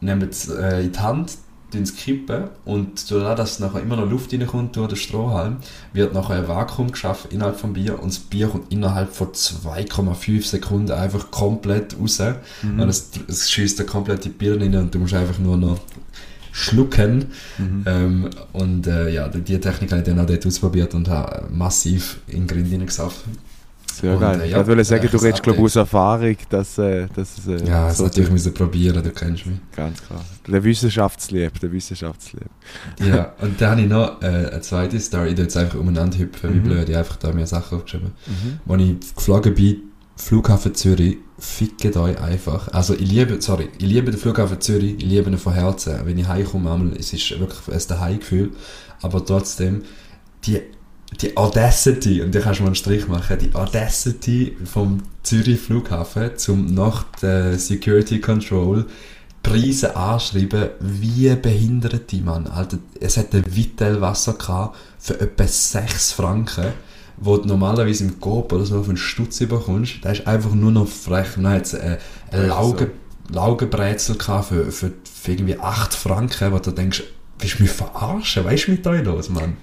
nehmen es äh, in die Hand, tun es kippen und dadurch, dass nachher immer noch Luft reinkommt durch den Strohhalm, wird nachher ein Vakuum geschaffen innerhalb vom Bier und das Bier kommt innerhalb von 2,5 Sekunden einfach komplett raus Mhm. und es, es schießt da komplett die Birne rein und du musst einfach nur noch schlucken Mhm. ähm, und äh, ja, die Technik habe ich dann auch dort ausprobiert und habe massiv in den Grind reingesaufen. Sehr Und, geil. äh, ich ja, wollte sagen, du das redest, glaube ich, aus. Erfahrung, dass, äh, dass es äh, Ja, das so natürlich müssen probieren, du kennst mich. Ganz klar. Der Wissenschaftslieb, der Wissenschaftslieb. Ja, und dann habe ich noch äh, eine zweite Story, ich jetzt einfach umeinander hüpfen, wie Mhm. blöd, ich einfach da mir Sachen aufgeschrieben. Als ich geflogen bin, Flughafen Zürich, fickt euch einfach. Also ich liebe, sorry, ich liebe den Flughafen Zürich, ich liebe ihn von Herzen. Wenn ich heimkomme, es ist wirklich ein Daheimgefühl, aber trotzdem, die, die Audacity, und da kannst du mal einen Strich machen, die Audacity vom Zürich Flughafen zum nach der Security Control Preise anschreiben, wie behinderte Mann. Alter, es hat ein Vitell Wasser gehabt für etwa 6 Franken. wo du normalerweise im Coop oder so auf einen Stutz bekommst, der ist einfach nur noch frech. Und dann hat es äh, ein Lauge, Laugenbrezel gehabt für, für, für irgendwie 8 Franken, wo du denkst, willst du mich verarschen? Weißt du, mit euch los, Mann?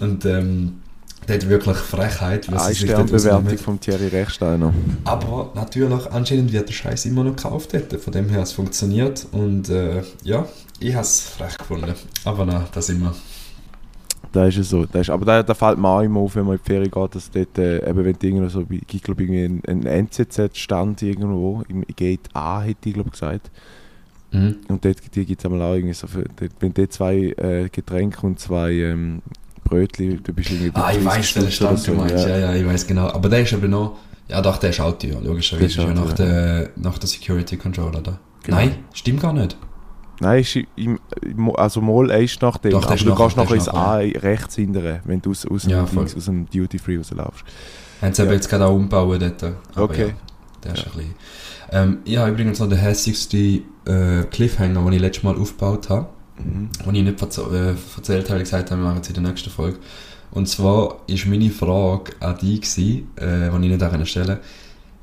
Und ähm, der hat wirklich Frechheit. Was Eine Sternbewertung von Thierry Rechsteiner. Aber natürlich, anscheinend wird der Scheiß immer noch gekauft dort. Von dem her, es funktioniert. Und äh, ja, ich habe es frech gefunden. Aber na, das immer. Da ist es so. Das ist, aber da, da fällt mir auch immer auf, wenn man in die Ferien geht, dass dort, äh, eben wenn irgendwo so, ich glaube, irgendwie ein, ein NZZ-Stand irgendwo, im Gate A, hätte ich glaube gesagt. Mhm. Und dort gibt es auch irgendwie so, für, dort, wenn dort zwei äh, Getränke und zwei ähm, Brötchen, du bist irgendwie... Ah, ich weiß, welchen Stand du meinst, ja. ja, ja, ich weiß genau. Aber der ist aber noch, ja doch, der ist alt, ja, logischerweise. ist ja nach, der, nach der Security Controller da. Genau. Nein, stimmt gar nicht. Nein, ist im, also mal ist nach dem, Doch, aber du gehst noch ins A rechts hinterher, wenn du aus, aus, ja, dem, aus dem Duty Free rauslaufst. Haben sie ja. jetzt gerade auch umbauen dort. Aber okay. Ja, der ist ja. ein bisschen... Ähm, ich habe übrigens noch den hässigsten äh, Cliffhanger, den ich letztes Mal aufgebaut habe. Mhm. Und ich nicht äh, erzählt habe, gesagt habe, wir machen es in der nächsten Folge. Und zwar ist meine Frage an dich, gewesen, äh, die ich nicht auch stellen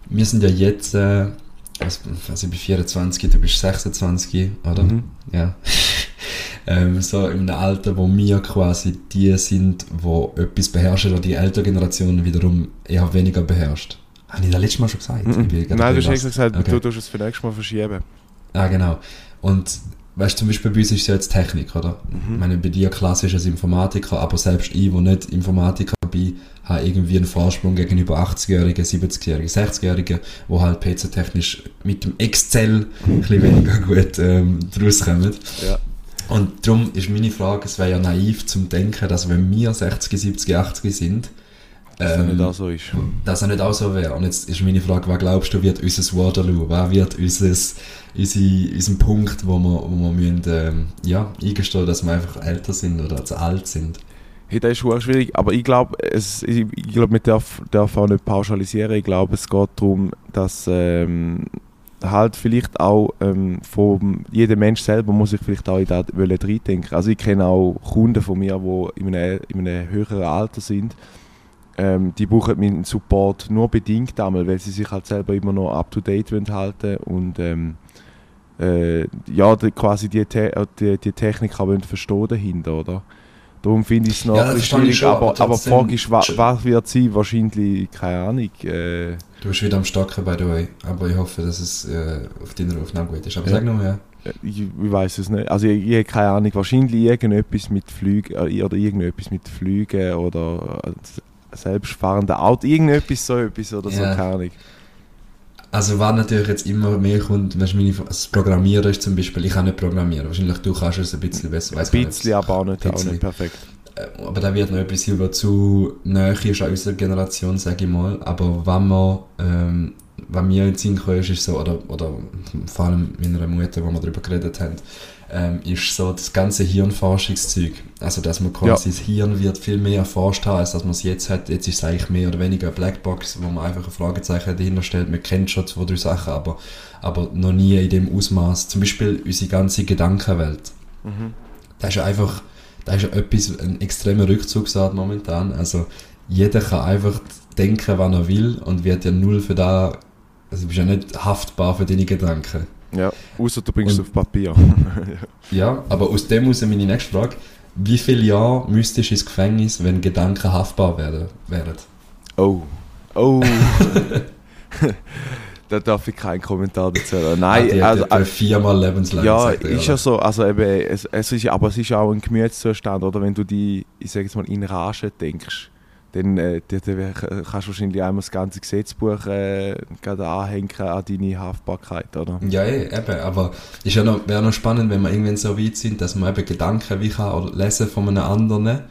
Wir sind ja jetzt... Äh, also, ich bin 24, du bist 26, oder? Mhm. Ja. ähm, so in einem Alter, wo wir quasi die sind, die etwas beherrschen, oder die ältere Generation wiederum eher weniger beherrscht. Habe ich das letztes Mal schon gesagt? Mhm. Nein, du hast gesagt, okay. du tust es für nächstes Mal verschieben. Ah, genau. Und weißt du, zum Beispiel bei uns ist es ja jetzt Technik, oder? Mhm. Ich meine, bei dir klassisch als Informatiker, aber selbst ich, wo nicht Informatiker bin, habe irgendwie einen Vorsprung gegenüber 80-Jährigen, 70-Jährigen, 60-Jährigen, die halt PC-technisch mit dem Excel ein bisschen weniger gut ähm, rauskommen. Ja. Und darum ist meine Frage, es wäre ja naiv zum Denken, dass wenn wir 60, 70, 80 sind, dass ähm, er nicht auch so ist. Dass er nicht auch so wäre. Und jetzt ist meine Frage, was glaubst du, wird unser Waterloo? Was wird unser, unsere, unser Punkt, wo wir, wo wir müssen, ähm, ja, eingestehen, dass wir einfach älter sind oder zu alt sind? Hey, das ist schon schwierig, aber ich glaube, ich, ich glaube, man darf, darf auch nicht pauschalisieren. Ich glaube, es geht darum, dass ähm, halt vielleicht auch ähm, von jeder Mensch selber muss sich vielleicht auch in das reindenken. Also ich kenne auch Kunden von mir, die in einem, in einem höheren Alter sind. Ähm, die brauchen meinen Support nur bedingt einmal, weil sie sich halt selber immer noch up to date halten und ähm, äh, ja, die, quasi die, Te die, die Technik auch verstehen dahinter, oder? Darum finde ich es noch ja, ein schwierig, aber, aber die Frage ist, was, was wird sie? Wahrscheinlich, keine Ahnung. Äh, du bist wieder am Stocken, by the way, aber ich hoffe, dass es äh, auf deiner Aufnahme gut ist. Aber ja. sag nur, ja. Äh, ich, ich weiß es nicht. Also ich, ich habe keine Ahnung. Wahrscheinlich irgendetwas mit Flügen äh, oder irgendetwas mit Flügen oder äh, selbstfahrende Auto, irgendetwas so etwas oder ja. so, keine Ahnung. Also was natürlich jetzt immer mehr kommt, weißt, meine, das Programmieren ist zum Beispiel, ich kann nicht programmieren, wahrscheinlich du kannst es ein bisschen besser. Weiss ein bisschen, aber auch nicht, auch nicht perfekt. Äh, aber da wird noch etwas sein, was zu nahe ist an unserer Generation, sage ich mal. Aber wenn man, ähm, wenn mir in den Sinn ist, ist so, oder, oder vor allem meiner Mutter, wo wir darüber geredet haben, ähm, ist so das ganze Hirnforschungszeug. Also, dass man quasi ja. das Hirn wird viel mehr erforscht haben, als dass man es jetzt hat. Jetzt ist es eigentlich mehr oder weniger eine Blackbox, wo man einfach ein Fragezeichen dahinter stellt. Man kennt schon zwei, drei Sachen, aber, aber noch nie in dem Ausmaß. Zum Beispiel unsere ganze Gedankenwelt. Mhm. Das ist einfach, das ist etwas, ein extremer Rückzugsort momentan. Also, jeder kann einfach denken, wann er will und wird ja null für da, also du bist ja nicht haftbar für deine Gedanken. Ja, außer du bringst es auf Papier. ja, aber aus dem muss meine nächste Frage. Wie viele Jahre müsstest du ins Gefängnis, wenn Gedanken haftbar werden? Oh. Oh. da darf ich keinen Kommentar dazu haben. Nein, ah, also, äh, viermal lebenslang. Ja, ist ja so. Also eben, es, es ist, aber es ist auch ein Gemütszustand, oder wenn du die, ich sage jetzt mal, in Rage denkst dann, äh, dann, dann kannst du wahrscheinlich einmal das ganze Gesetzbuch äh, anhängen an deine Haftbarkeit, oder? Ja, eh, eben, aber es ja wäre noch spannend, wenn wir irgendwann so weit sind, dass man eben Gedanken wie kann oder lesen von einem anderen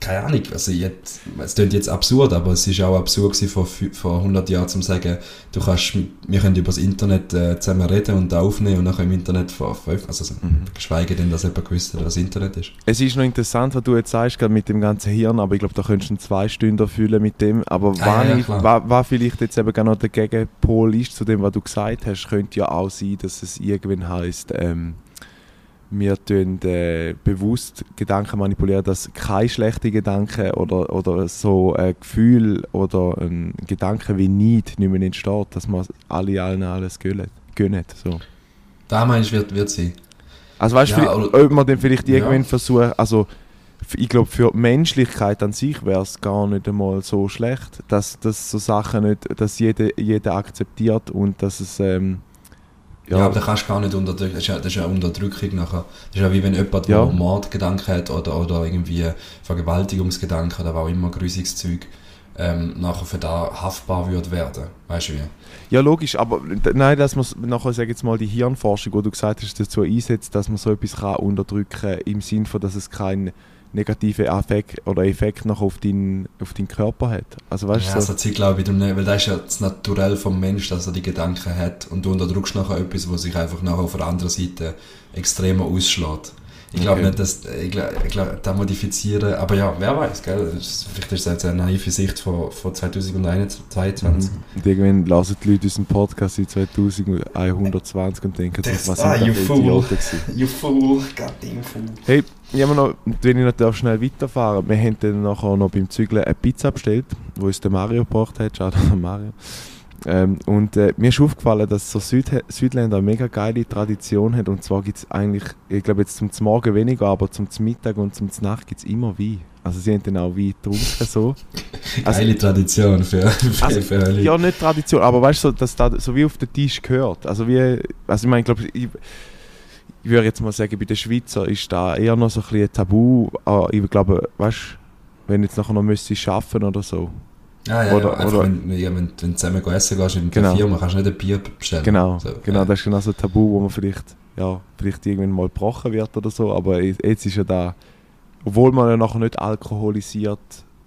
keine Ahnung, also jetzt, es klingt jetzt absurd, aber es ist auch absurd gewesen vor, vor 100 Jahren zu sagen, du kannst, wir können über das Internet äh, zusammen reden und aufnehmen und dann im Internet veröffentlichen, also mhm. geschweige denn, dass jemand gewusst hat, was das Internet ist. Es ist noch interessant, was du jetzt sagst, gerade mit dem ganzen Hirn, aber ich glaube, da könntest du zwei Stunden fühlen mit dem, aber ah, ja, ich, war, war vielleicht jetzt eben genau der Gegenpol ist zu dem, was du gesagt hast, könnte ja auch sein, dass es irgendwann heisst, ähm, wir tun äh, bewusst Gedanken manipulieren, dass keine schlechten Gedanken oder, oder so ein Gefühl oder ein Gedanke wie Neid nicht mehr entsteht, dass man alle allen alles gönnen. gönnen so. Da meinst du, wird, wird sie. Also weißt du, Ja, ob man dann vielleicht Ja. irgendwann versuchen, also f- ich glaube für die Menschlichkeit an sich wäre es gar nicht einmal so schlecht, dass, dass so Sachen nicht, dass jeder, jeder akzeptiert und dass es ähm, Ja, aber da kannst du gar nicht unterdrücken. Das ist ja, das ist ja Unterdrückung nachher. Das ist ja wie wenn jemand, Ja. Mordgedanken hat oder, oder irgendwie Vergewaltigungsgedanken oder was auch immer, grusiges Zeug, ähm, nachher für da haftbar würde werden. Weißt du wie? Ja, logisch, aber nein, dass man nachher, sag jetzt mal, die Hirnforschung, wo du gesagt hast, dazu einsetzt, dass man so etwas kann unterdrücken im Sinn von, dass es keinen negativen Effekt oder Effekt noch auf deinen auf deinen Körper hat. Also weißt ja, so, so Zeug glaube ich, nicht, weil das ist ja das Naturell vom Mensch, dass er die Gedanken hat und du unterdrückst nachher etwas, was sich einfach nachher auf der anderen Seite extremer ausschlägt. Ich glaube Okay. nicht, dass, ich glaub, da modifizieren, aber ja, wer weiß, gell? Vielleicht ist das jetzt eine naive Sicht von, von 2021. und irgendwann lassen die Leute unseren Podcast in 2120 und denken, Das- was ah, sind you das für fool. Idioten gewesen. You fool, goddamn fool. Hey, ich habe noch, wenn ich noch darf, schnell weiterfahren Wir haben dann nachher noch beim Zügeln eine Pizza bestellt, wo uns der Mario gebracht hat. Schau an Mario. Ähm, und äh, mir ist aufgefallen, dass so Süd Südländer eine mega geile Tradition hat. Und zwar gibt es eigentlich, ich glaube jetzt zum Morgen weniger, aber zum Mittag und zum Nacht gibt es immer Wein. Also sie haben dann auch Wein getrunken so. Also- Geile Tradition für, für, Also, für alle. Ja, nicht Tradition, aber weißt du, so, dass da so wie auf den Tisch gehört. Also wie, also ich meine, glaube ich, ich würde jetzt mal sagen, bei den Schweizer ist da eher noch so ein bisschen Tabu. Aber ich glaube, weißt du, wenn jetzt nachher noch müsstest arbeiten oder so. Ah, ja, oder- ja, oder- wenn, ja, wenn, wenn du zusammen essen gehst in Genau. Firma, kannst du nicht ein Bier bestellen. Genau, So, genau, ja. das ist genau so ein Tabu, wo man vielleicht, ja, vielleicht irgendwann mal gebrochen wird oder so. Aber jetzt ist ja da, obwohl man ja nachher nicht alkoholisiert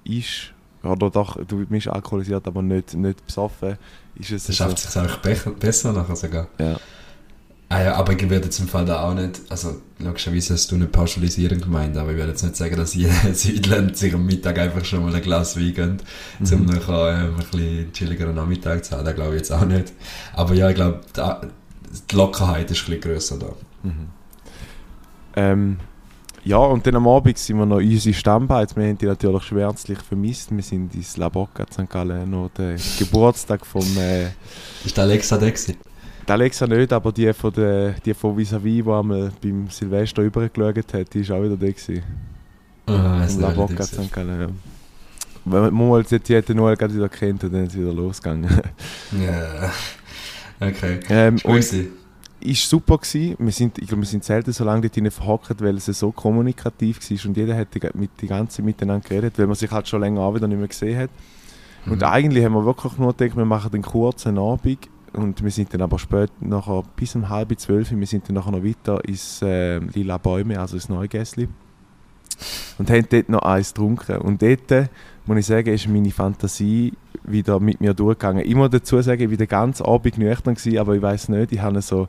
ist, oder doch, du bist alkoholisiert, aber nicht, nicht besoffen, ist es Das so, schafft sich be besser nachher sogar. ja. Ah ja, aber ich würde jetzt im Fall da auch nicht, also logischerweise hast du nicht pauschalisieren gemeint, aber ich würde jetzt nicht sagen, dass jeder Südland sich am Mittag einfach schon mal ein Glas Wein gönnt, Mhm. um nachher ähm, ein bisschen chilligeren Nachmittag zu haben, das glaube ich jetzt auch nicht. Aber ja, ich glaube, die Lockerheit ist ein bisschen grösser da. Ähm, ja, und dann am Abend sind wir noch in unsere Stammbeiz. Wir haben die natürlich schmerzlich vermisst. Wir sind ins La Bocca St. Gallen noch den Geburtstag vom... Äh, Ist der Alexa da gewesen? Die Alexa nicht, aber die von, der, die von Vis-a-vis, die einmal beim Silvester übergeschaut hat, die ist auch wieder da gewesen. Ah, Bocca St. Gallen, ja. Wenn man die, die hat den Noel gerade wieder kennt und dann ist es wieder losgegangen. Ja. Okay. ähm, und ist super gewesen. Wir sind, ich glaube, wir sind selten so lange dort verhockt, weil es so kommunikativ war und jeder hat die, mit, die ganze Zeit miteinander geredet, weil man sich halt schon länger auch wieder nicht mehr gesehen hat. Und Mhm. eigentlich haben wir wirklich nur gedacht, wir machen einen kurzen Abend und wir sind dann aber später, nachher, bis um halb zwölf, wir sind dann noch weiter ins äh, Lila Bäume, also ins Neugässli. Und haben dort noch eins getrunken. Und dort, muss ich sagen, ist meine Fantasie wieder mit mir durchgegangen. Ich muss dazu sagen, ich war den ganzen Abend nüchtern, gewesen, aber ich weiß nicht, ich habe so,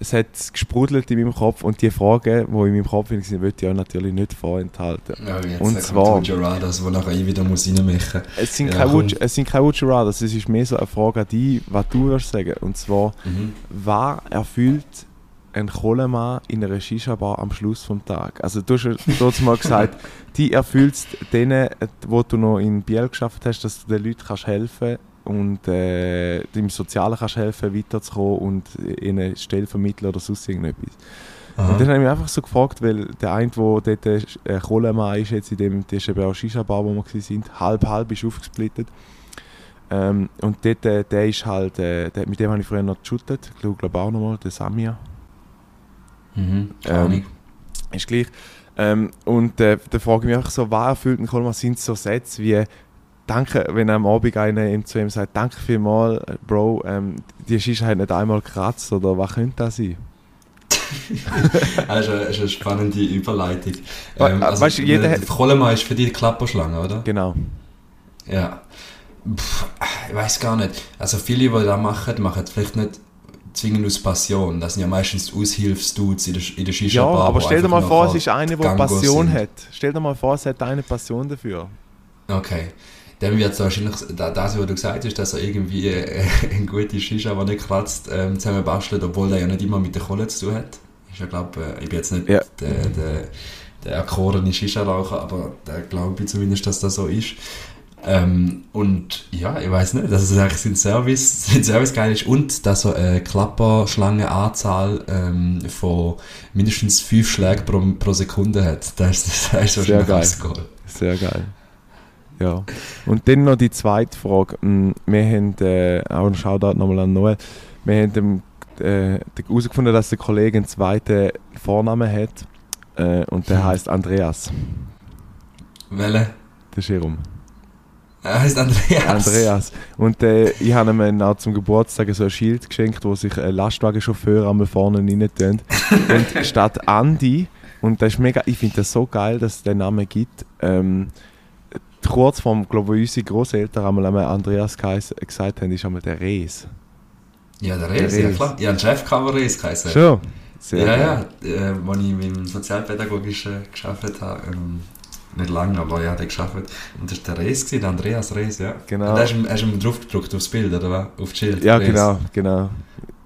es hat gesprudelt in meinem Kopf und die Fragen, die in meinem Kopf waren, wollte ich auch natürlich nicht vorenthalten. Ja, jetzt Und zwar- Roger Radas, wo nachher ich wieder muss reinmachen Es sind, Ja, keine. Wutsch- es sind keine Wutscheradas, es ist mehr so eine Frage an dich, was du würdest sagen. Und zwar, mhm. was erfüllt ein Kohlemann in einer Shisha-Bar am Schluss vom Tag? Also du hast ja dort mal gesagt, die erfüllt denen, wo du noch in Biel geschafft hast, dass du den Leuten kannst helfen und äh, im Sozialen kannst helfen, weiterzukommen und ihnen Stelle vermitteln oder sonst irgendetwas. Und dann Aha. habe ich mich einfach so gefragt, weil der eine, der dort äh, Kohlemann ist, jetzt in dem, das ist eben auch Shisha-Bar, wo wir sind, halb-halb ist aufgesplittet. Ähm, und dort, äh, der ist halt, äh, der, mit dem habe ich früher noch geshootet, ich glaube glaub auch nochmal, der Samir, Mhm. Ähm, ist gleich. Ähm, und äh, da frage ich mich einfach so, was erfüllt ein Kohlemann, sind so Sätze wie, danke, wenn am Abend einer zu ihm sagt, danke vielmals, Bro, ähm, die Shisha hat nicht einmal gekratzt, oder was könnte das sein? Das ist eine, ist eine spannende Überleitung. Ähm, äh, weißt jeder der Kohlemann ist für dich die Klapperschlange, oder? Genau. Ja. Pff, ich weiß gar nicht. Also viele, die das machen, machen vielleicht nicht zwingend aus Passion. Das sind ja meistens Aushilfsdudes in der, in der Ja, Shisha-Bar. aber stell dir mal vor, es ist einer, der Passion sind. hat. Stell dir mal vor, es hat eine Passion dafür. Okay. Dann wird es wahrscheinlich, da- das, was du gesagt hast, dass er irgendwie äh, eine gute Shisha, die nicht kratzt, ähm, zusammen bastelt, obwohl der ja nicht immer mit der Kohle zu tun hat. Ist ja, glaub, äh, ich bin jetzt nicht Ja. der, der, der erkorene Shisha-Raucher, aber der glaube ich zumindest, dass das so ist. Ähm, und ja, ich weiß nicht, dass es eigentlich sein Service, sein Service geil ist und dass er eine Klapperschlangenanzahl ähm, von mindestens fünf Schlägen pro, pro Sekunde hat. Das ist, das ist Sehr wahrscheinlich geil. das Goal. Sehr geil. Ja. Und dann noch die zweite Frage. Mm, Wir haben, äh, auch ein Shoutout nochmal an Noel, wir haben dem, äh, herausgefunden, dass der Kollege einen zweiten Vornamen hat. Äh, und der Hm. heißt Andreas. Welche? Der Jerome. Er heißt Andreas. Andreas. Und äh, ich habe ihm auch zum Geburtstag so ein Schild geschenkt, wo sich ein Lastwagenchauffeur einmal vorne rein tun. Und statt Andy, und das ist mega, ich finde das so geil, dass es den Namen gibt. Ähm, kurz vorm, glaube ich, unsere Großeltern einmal einmal Andreas geheiss- gesagt haben, ist einmal der Rees. Ja, der Reis, Der ja klar. Ja, ein Chef kann aber Reis heißen. Schon? Sehr ja, geil. ja, äh, als ich im sozialpädagogischen geschafft habe, ähm, nicht lange, aber ja, der geschafft. Und das war der Reis, gewesen, der Andreas Reis, ja. Genau. Und da hast du hast ihm draufgedruckt aufs Bild, oder was? Auf das Schild. Ja, Reis. genau, genau.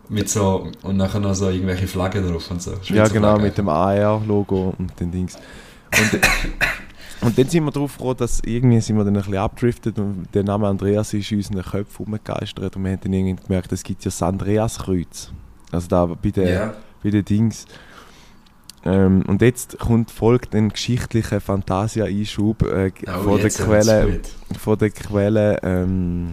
Mit so, und nachher noch so irgendwelche Flaggen drauf und so. Ja, Schweizer genau, Flaggen. mit dem AR-Logo und den Dings. Und, und dann sind wir darauf gekommen, dass irgendwie sind wir dann ein bisschen abdriftet und der Name Andreas ist in unseren Köpfen rumgegeistert und wir haben dann irgendwie gemerkt, es gibt ja das Andreas-Kreuz. Also da bei den, Ja, bei den Dings. Ähm, und jetzt kommt, folgt ein geschichtlicher Fantasia-Einschub äh, oh, von, der Quelle, von der Quelle ähm,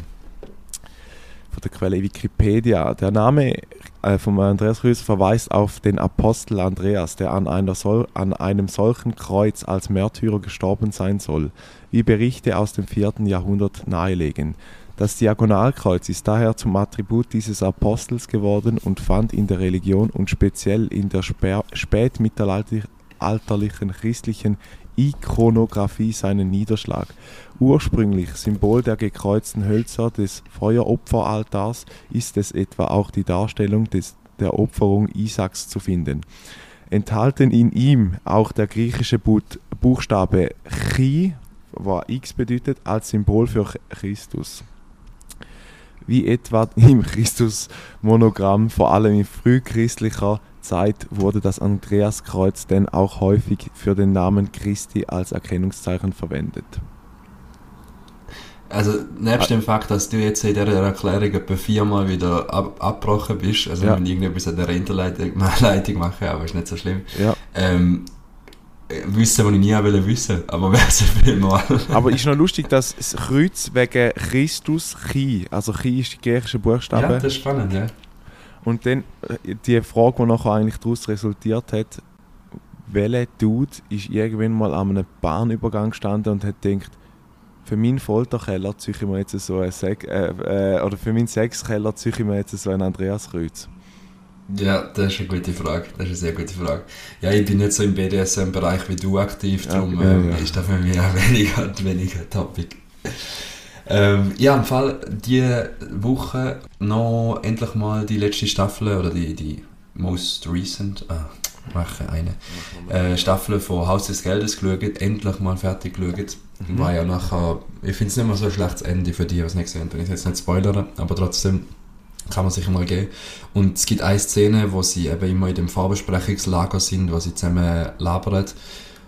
von der Quelle Wikipedia. Der Name äh, von Andreas Rüß verweist auf den Apostel Andreas, der an, einer sol an einem solchen Kreuz als Märtyrer gestorben sein soll, wie Berichte aus dem 4. Jahrhundert nahelegen. Das Diagonalkreuz ist daher zum Attribut dieses Apostels geworden und fand in der Religion und speziell in der spä spätmittelalterlichen christlichen Ikonographie seinen Niederschlag. Ursprünglich Symbol der gekreuzten Hölzer des Feueropferaltars ist es etwa auch die Darstellung des, der Opferung Isaaks zu finden. Enthalten in ihm auch der griechische Buchstabe Chi, was X bedeutet, als Symbol für Christus. Wie etwa im Christus-Monogramm, vor allem in frühchristlicher Zeit, wurde das Andreaskreuz denn auch häufig für den Namen Christi als Erkennungszeichen verwendet. Also, nebst dem Fakt, dass du jetzt in dieser Erklärung etwa viermal wieder ab abgebrochen bist, also Ja. wenn irgendetwas an der Interleitung Leitung machen, aber ist nicht so schlimm. Ja. Ähm, äh, wissen, was ich nie wollte wissen, aber wer es vielmal. Aber ist noch lustig, dass das Kreuz wegen Christus Chi, also Chi ist die griechische Buchstabe, Ja, das ist spannend, ja. und dann äh, die Frage, die nachher eigentlich daraus resultiert hat, welcher Dude ist irgendwann mal an einem Bahnübergang gestanden und hat gedacht, für meinen Folterkeller ziehe ich mir jetzt so ein Sek äh, äh, oder für meinen Sexkeller ziehe ich mir jetzt so ein Andreaskreuz. Ja, das ist eine gute Frage. Das ist eine sehr gute Frage. Ja, ich bin nicht so im BDSM-Bereich wie du aktiv, darum ja, ähm, ja. ist das für mich auch weniger, weniger Topic. Ähm, ja, im Fall diese Woche noch endlich mal die letzte Staffel oder die, die most recent, ah, mache eine, äh, Staffel von Haus des Geldes geschaut, endlich mal fertig geschaut. Mhm. War ja nachher, ich finde es nicht mehr so ein schlechtes Ende für die, die es nicht gesehen haben. Ich will jetzt nicht spoilern, aber trotzdem kann man sich mal geben. Und es gibt eine Szene, wo sie eben immer in dem Vorbesprechungslager sind, wo sie zusammen labern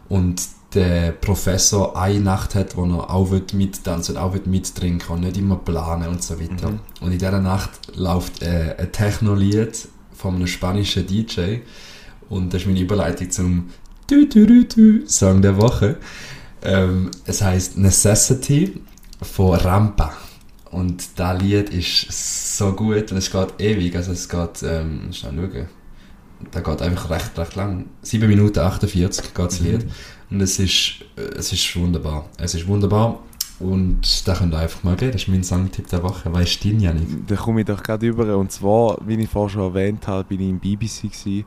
und der Professor eine Nacht hat, wo er auch mittanzen auch mittrinken und nicht immer planen und so weiter. Mhm. Und in dieser Nacht läuft äh, ein Techno-Lied von einem spanischen DJ und das ist meine Überleitung zum Song der Woche. Ähm, es heißt Necessity von Rampa. Und das Lied ist so gut und es geht ewig. Also es geht, ähm, schnell schauen. Da geht einfach recht, recht lang. 7 Minuten 48 geht das Mhm. Lied. Und es ist, äh, es ist wunderbar. Es ist wunderbar. Und da könnt ihr einfach mal gehen. Das ist mein Songtipp der Woche. Weißt du, Janik? Da komme ich doch gerade über. Und zwar, wie ich vorher schon erwähnt habe, bin ich im BBC. Gewesen.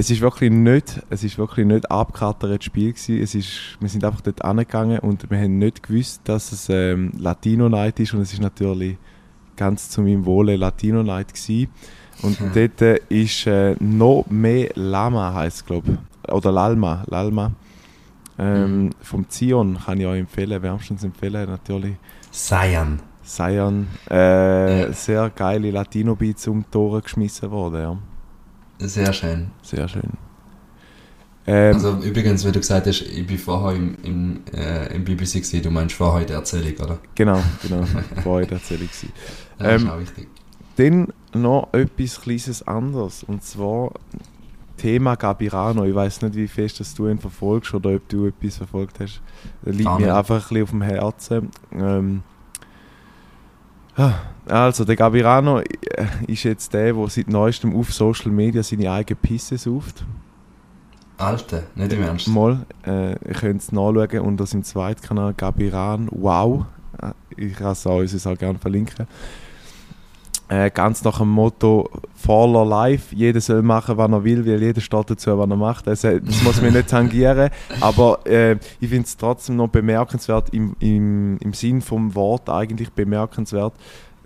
Es ist wirklich nicht, es ist wirklich nicht abgekartetes Spiel gewesen. Es ist, wir sind einfach dort angegangen und wir haben nicht gewusst, dass es ähm, Latino Night ist und es ist natürlich ganz zu meinem Wohle Latino Night gewesen. Und Hm. dort äh, ist äh, noch mehr Lama heißt glaube oder Lalma, Lalma. Ähm, Mhm. Vom Zion kann ich euch empfehlen, wärmstens empfehlen natürlich. Cyan. Sion, äh, Ja. sehr geile Latino-Beats um die Tore geschmissen worden, ja. Sehr schön. Sehr schön. Ähm, Also übrigens, wenn du gesagt hast, ich bin vorher im, im, äh, im BBC gewesen, du meinst vorher der Erzählung, oder? genau, genau, vorher die Erzählung. gewesen. Das Ähm, ist auch wichtig. Dann noch etwas kleines anderes. Und zwar Thema Gabirano. Ich weiß nicht, wie fest dass du ihn verfolgst oder ob du etwas verfolgt hast. Das liegt mir einfach ein bisschen auf dem Herzen. Ähm, also, der Gabirano äh, ist jetzt der, der seit neuestem auf Social Media seine eigene Pisse sauft. Alter, nicht im Ernst. Mal, äh, ihr könnt es nachschauen unter seinem Zweitkanal Gabiran Wow. Äh, Ich kann es auch, uns auch gerne verlinken. Äh, ganz nach dem Motto Faller Life. Jeder soll machen, was er will, weil jeder steht dazu, was er macht. Das, äh, das muss mich nicht tangieren. Aber äh, ich finde es trotzdem noch bemerkenswert, im, im, im Sinn vom Wort eigentlich bemerkenswert.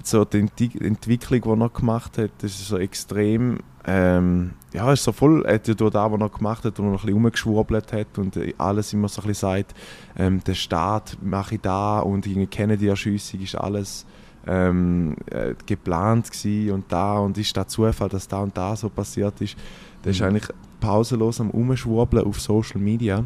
So die Enti- Entwicklung, die er gemacht hat, das ist so extrem. Ähm, ja, ist so voll, er hat ja durch das, was er gemacht hat, und noch ein bisschen rumgeschwurbelt hat und äh, alles immer so ein bisschen sagt, ähm, der Staat mache ich da und irgendwie Kennedy-Erschüssung ist alles ähm, äh, geplant gewesen und da und ist da Zufall, dass da und da so passiert ist. Der ist Mhm. eigentlich pausenlos am Umschwurbeln auf Social Media.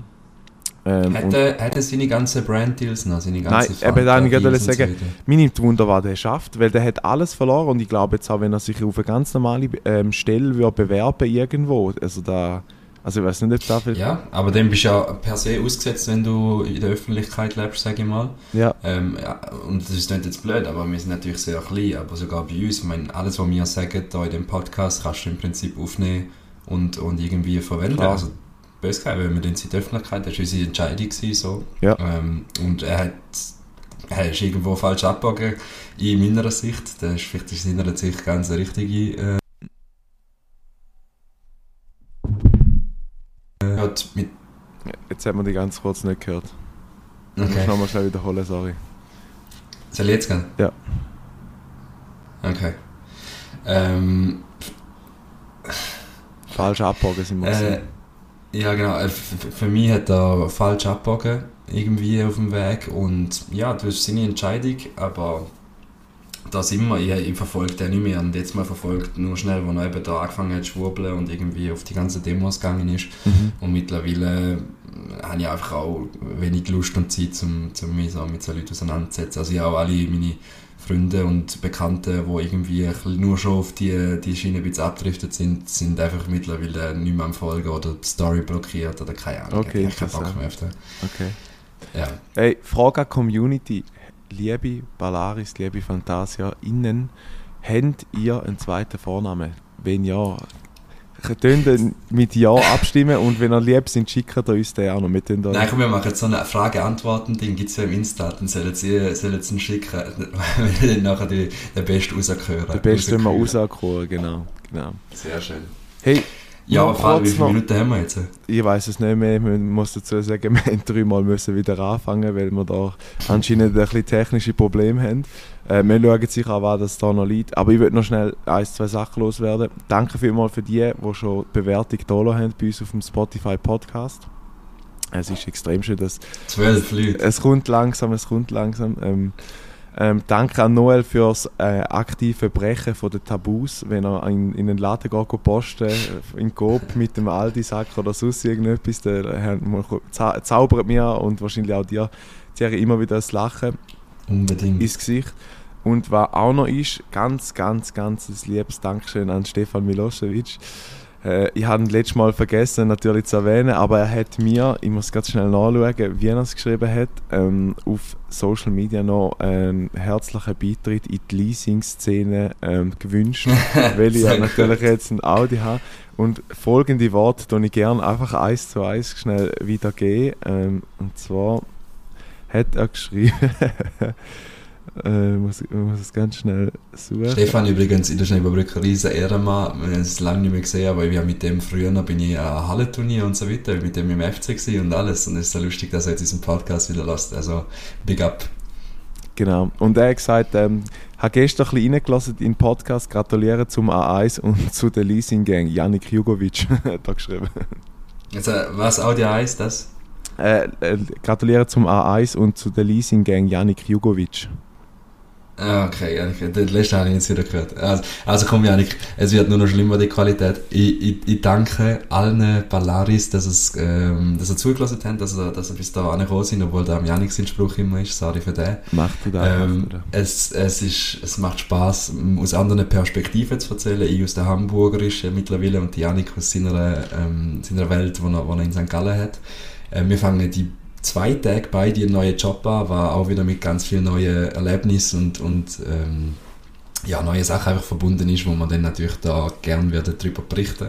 Ähm, und Hätte, hätte seine ganzen Brand-Deals noch, seine ganze Nein, eben da ich gerade Deals und sagen, so. Mir nimmt Wunder, was der schafft, weil der hat alles verloren und ich glaube jetzt auch, wenn er sich auf eine ganz normale ähm, Stelle würde bewerben irgendwo, also da, also ich weiß nicht, ob da viel... Ja, aber dem bist du ja per se ausgesetzt, wenn du in der Öffentlichkeit lebst, sage ich mal. Ja, Ähm, ja, und das ist nicht jetzt blöd, aber wir sind natürlich sehr klein, aber sogar bei uns, ich meine, alles, was wir sagen da in dem Podcast, kannst du im Prinzip aufnehmen und, und irgendwie verwenden. Klar. Also, bös gesagt, wenn wir dann in der Öffentlichkeit, das war unsere Entscheidung, gewesen, so. Ja. Ähm, und er hat, er ist irgendwo falsch abgebogen, in meiner Sicht. Das ist vielleicht aus seiner Sicht ganz eine richtige äh, hat mit jetzt hat man die ganz kurz nicht gehört. Ich muss okay. nochmal schnell wiederholen, sorry. Soll ich jetzt gehen? Ja. Okay. Ähm, Falsch abbogen sind wir Äh, ja, genau. Äh, Für mich hat er falsch abgebogen, irgendwie auf dem Weg. Und ja, das ist seine Entscheidung, aber da sind wir. Ich, ich verfolge den nicht mehr. Und jetzt mal verfolgt nur schnell, wo er eben da angefangen hat zu schwurbeln und irgendwie auf die ganzen Demos gegangen ist. Mhm. Und mittlerweile habe ich einfach auch wenig Lust und Zeit, um, um mich so mit so Leuten auseinanderzusetzen. Also ich habe auch alle meine Freunde und Bekannte, die irgendwie nur schon auf die, die Schiene ein bisschen abgedriftet sind, sind einfach mittlerweile nicht mehr am Folgen oder die Story blockiert oder keine Ahnung. Okay, ich habe keinen Bock mehr auf den. Okay. Ja. Hey, Frage an die Community. Liebe Ballaris, liebe Fantasia, innen, habt ihr einen zweiten Vornamen? Wenn ja, könnt ihr mit Ja abstimmen und wenn ihr lieb sind, schickt ihr uns den auch noch. Wir tun Nein, komm, wir machen jetzt so eine Frage-Antworten-Ding, gibt es ja im Insta, dann sollen sie, sollen sie ihn schicken, wenn dann nachher die, der Beste rausgehören. der Beste, wenn wir rauskühlen. rauskoren, genau, genau. Sehr schön. Hey, Ja, aber Fall, wie viele noch- Minuten haben wir jetzt? ich weiß es nicht mehr, man muss dazu sagen, wir haben dreimal müssen wieder anfangen, weil wir da anscheinend ein bisschen technische Probleme haben. Äh, wir schauen sicher an, was das da noch liegt. Aber ich würde noch schnell ein, zwei Sachen loswerden. Danke vielmals für die, die schon die Bewertung da haben bei uns auf dem Spotify Podcast. Es ist extrem schön, dass Zwölf Leute. es kommt langsam, es kommt langsam. Ähm, ähm, danke an Noel fürs äh, aktive Brechen von den Tabus, wenn er in, in den Laden geht, posten, äh, in Coop mit dem Aldi-Sack oder sonst irgendetwas, der zau zaubert mir und wahrscheinlich auch dir, Thierry, immer wieder das Lachen Unbedingt. ins Gesicht. Und was auch noch ist, ganz, ganz, ganz ein liebes Dankeschön an Stefan Milosevic. Äh, ich habe ihn letztes Mal vergessen natürlich zu erwähnen, aber er hat mir, ich muss ganz schnell nachschauen, wie er es geschrieben hat, ähm, auf Social Media noch einen herzlichen Beitritt in die Leasing-Szene ähm, gewünscht, weil ich ja natürlich jetzt ein Audi habe. Und folgende Worte tue ich gerne einfach eins zu eins schnell wiedergeben. Ähm, und zwar hat er geschrieben, äh, muss, ich muss es ganz schnell suchen. Stefan übrigens in der Schneeberbrücke ein riesen Ehrenmann. Wir haben es lange nicht mehr gesehen, aber ich mit dem früher noch bin ich an Hallenturnier und so weiter, mit dem im FC und alles. Und es ist so lustig, dass er jetzt diesen Podcast wieder lässt. Also, big up. Genau. Und er hat gesagt, ähm, habe gestern ein bisschen reingelassen in den Podcast, gratuliere zum A1 und zu der Leasing Gang. Janik Jugovic hat er geschrieben. Also, was Audi heißt das? Äh, äh, gratuliere zum A1 und zu der Leasing Gang Janik Jugovic. Ah, okay, okay. den letzten habe ich jetzt wieder gehört. Also, also komm, Janik, es wird nur noch schlimmer, die Qualität. Ich, ich, ich danke allen Ballaris, dass, es, ähm, dass sie zugelassen haben, dass sie, dass sie bis da angekommen sind, obwohl da am Janik sein Spruch immer ist. Sorry für den. Macht du das? Ähm, es, es, ist, es macht Spaß, aus anderen Perspektiven zu erzählen. Ich aus der Hamburgerischen mittlerweile und die Janik aus seiner, ähm, seiner Welt, die er, er in St. Gallen hat. Äh, wir fangen die zwei Tage bei die neue Job an, war auch wieder mit ganz vielen neuen Erlebnissen und, und ähm, ja, neue Sachen einfach verbunden ist, wo man dann natürlich da gern werden darüber berichten.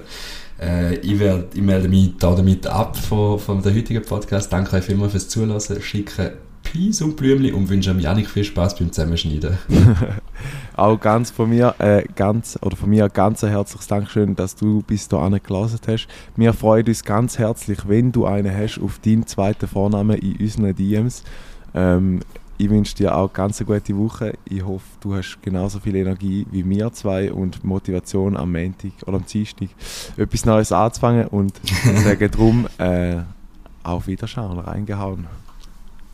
Äh, ich, werd, ich melde mich da damit ab von, von der heutigen Podcast. Danke euch vielmals fürs Zulassen. Schicke Peace und Blümchen und wünsche Janik viel Spaß beim Zusammenschneiden. auch ganz von mir, äh, ganz, oder von mir ganz ein herzliches Dankeschön, dass du bis hierhin gelesen hast. Wir freuen uns ganz herzlich, wenn du einen hast auf deinen zweiten Vornamen in unseren DMs. Ähm, ich wünsche dir auch ganz eine gute Woche. Ich hoffe, du hast genauso viel Energie wie wir zwei und Motivation am Montag oder am Dienstag etwas Neues anzufangen und sage drum äh, auf Wiederschauen, reingehauen.